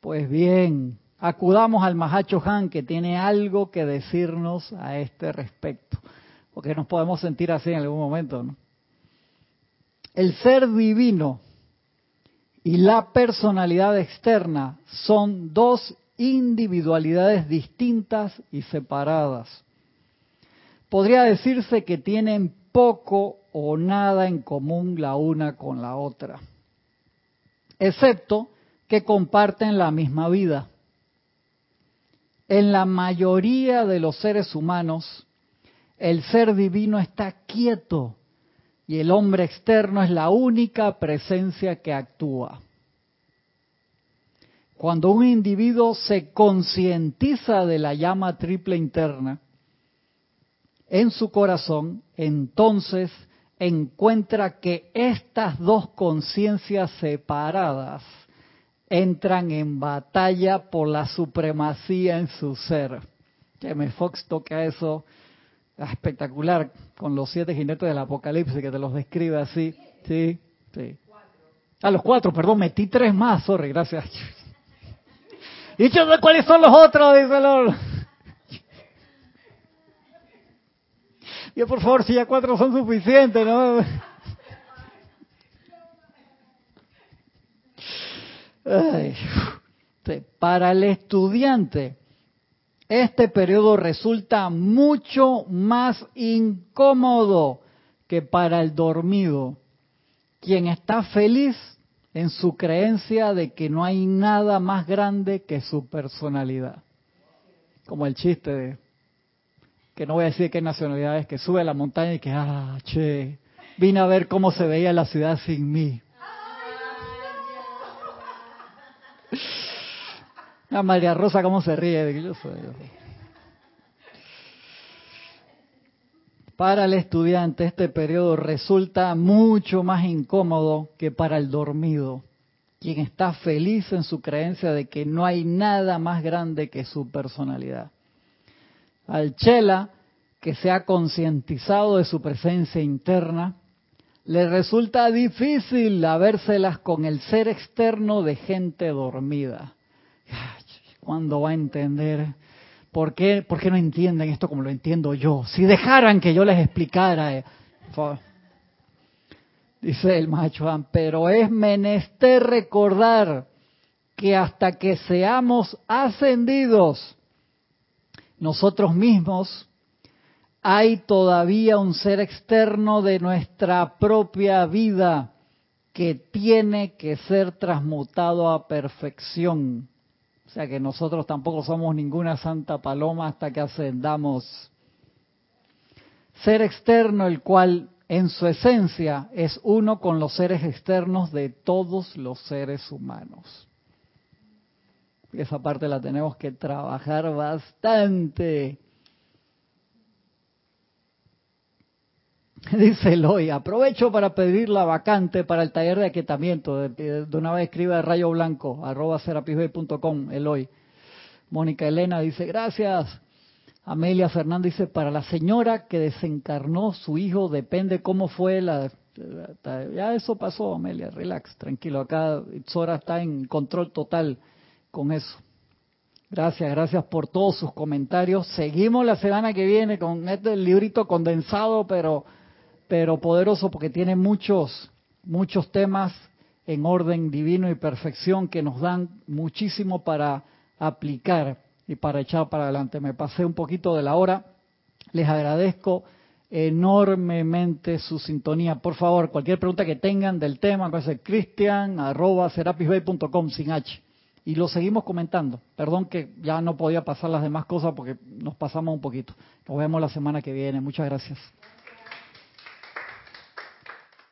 Pues bien, acudamos al Mahacho Han que tiene algo que decirnos a este respecto, porque nos podemos sentir así en algún momento, ¿no? El ser divino y la personalidad externa son dos individualidades distintas y separadas. Podría decirse que tienen poco o nada en común la una con la otra, excepto que comparten la misma vida. En la mayoría de los seres humanos, el ser divino está quieto y el hombre externo es la única presencia que actúa. Cuando un individuo se concientiza de la llama triple interna en su corazón, entonces encuentra que estas dos conciencias separadas entran en batalla por la supremacía en su ser. me Fox toca eso espectacular con los siete jinetes del apocalipsis que te los describe así. Sí, sí. A los cuatro, perdón, metí tres más, sorry, gracias. Y yo cuáles son los otros, dice el Yo, por favor, si ya cuatro son suficientes, ¿no? Para el estudiante, este periodo resulta mucho más incómodo que para el dormido, quien está feliz en su creencia de que no hay nada más grande que su personalidad. Como el chiste de, que no voy a decir qué nacionalidad es, que sube a la montaña y que, ah, che, vine a ver cómo se veía la ciudad sin mí. A María Rosa cómo se ríe de que yo soy. Para el estudiante este periodo resulta mucho más incómodo que para el dormido, quien está feliz en su creencia de que no hay nada más grande que su personalidad. Al Chela, que se ha concientizado de su presencia interna, le resulta difícil habérselas con el ser externo de gente dormida. ¿Cuándo va a entender? ¿Por qué, ¿Por qué no entienden esto como lo entiendo yo? Si dejaran que yo les explicara. Eh, dice el macho, pero es menester recordar que hasta que seamos ascendidos nosotros mismos, hay todavía un ser externo de nuestra propia vida que tiene que ser transmutado a perfección. O sea que nosotros tampoco somos ninguna santa paloma hasta que ascendamos. Ser externo, el cual en su esencia es uno con los seres externos de todos los seres humanos. Esa parte la tenemos que trabajar bastante. [laughs] Dice Eloy, aprovecho para pedir la vacante para el taller de aquietamiento. De, una vez escribe rayo blanco, arroba serapisbay.com, Eloy. Mónica Elena dice, gracias. Amelia Fernández dice, para la señora que desencarnó su hijo, depende cómo fue la... Ya eso pasó, Amelia, relax, tranquilo. Acá Zora está en control total con eso. Gracias, gracias por todos sus comentarios. Seguimos la semana que viene con este librito condensado, pero pero poderoso porque tiene muchos, muchos temas en orden divino y perfección que nos dan muchísimo para aplicar y para echar para adelante. Me pasé un poquito de la hora. Les agradezco enormemente su sintonía. Por favor, cualquier pregunta que tengan del tema, puede ser cristian arroba serapisbay.com sin H. y lo seguimos comentando. Perdón que ya no podía pasar las demás cosas porque nos pasamos un poquito. Nos vemos la semana que viene. Muchas gracias.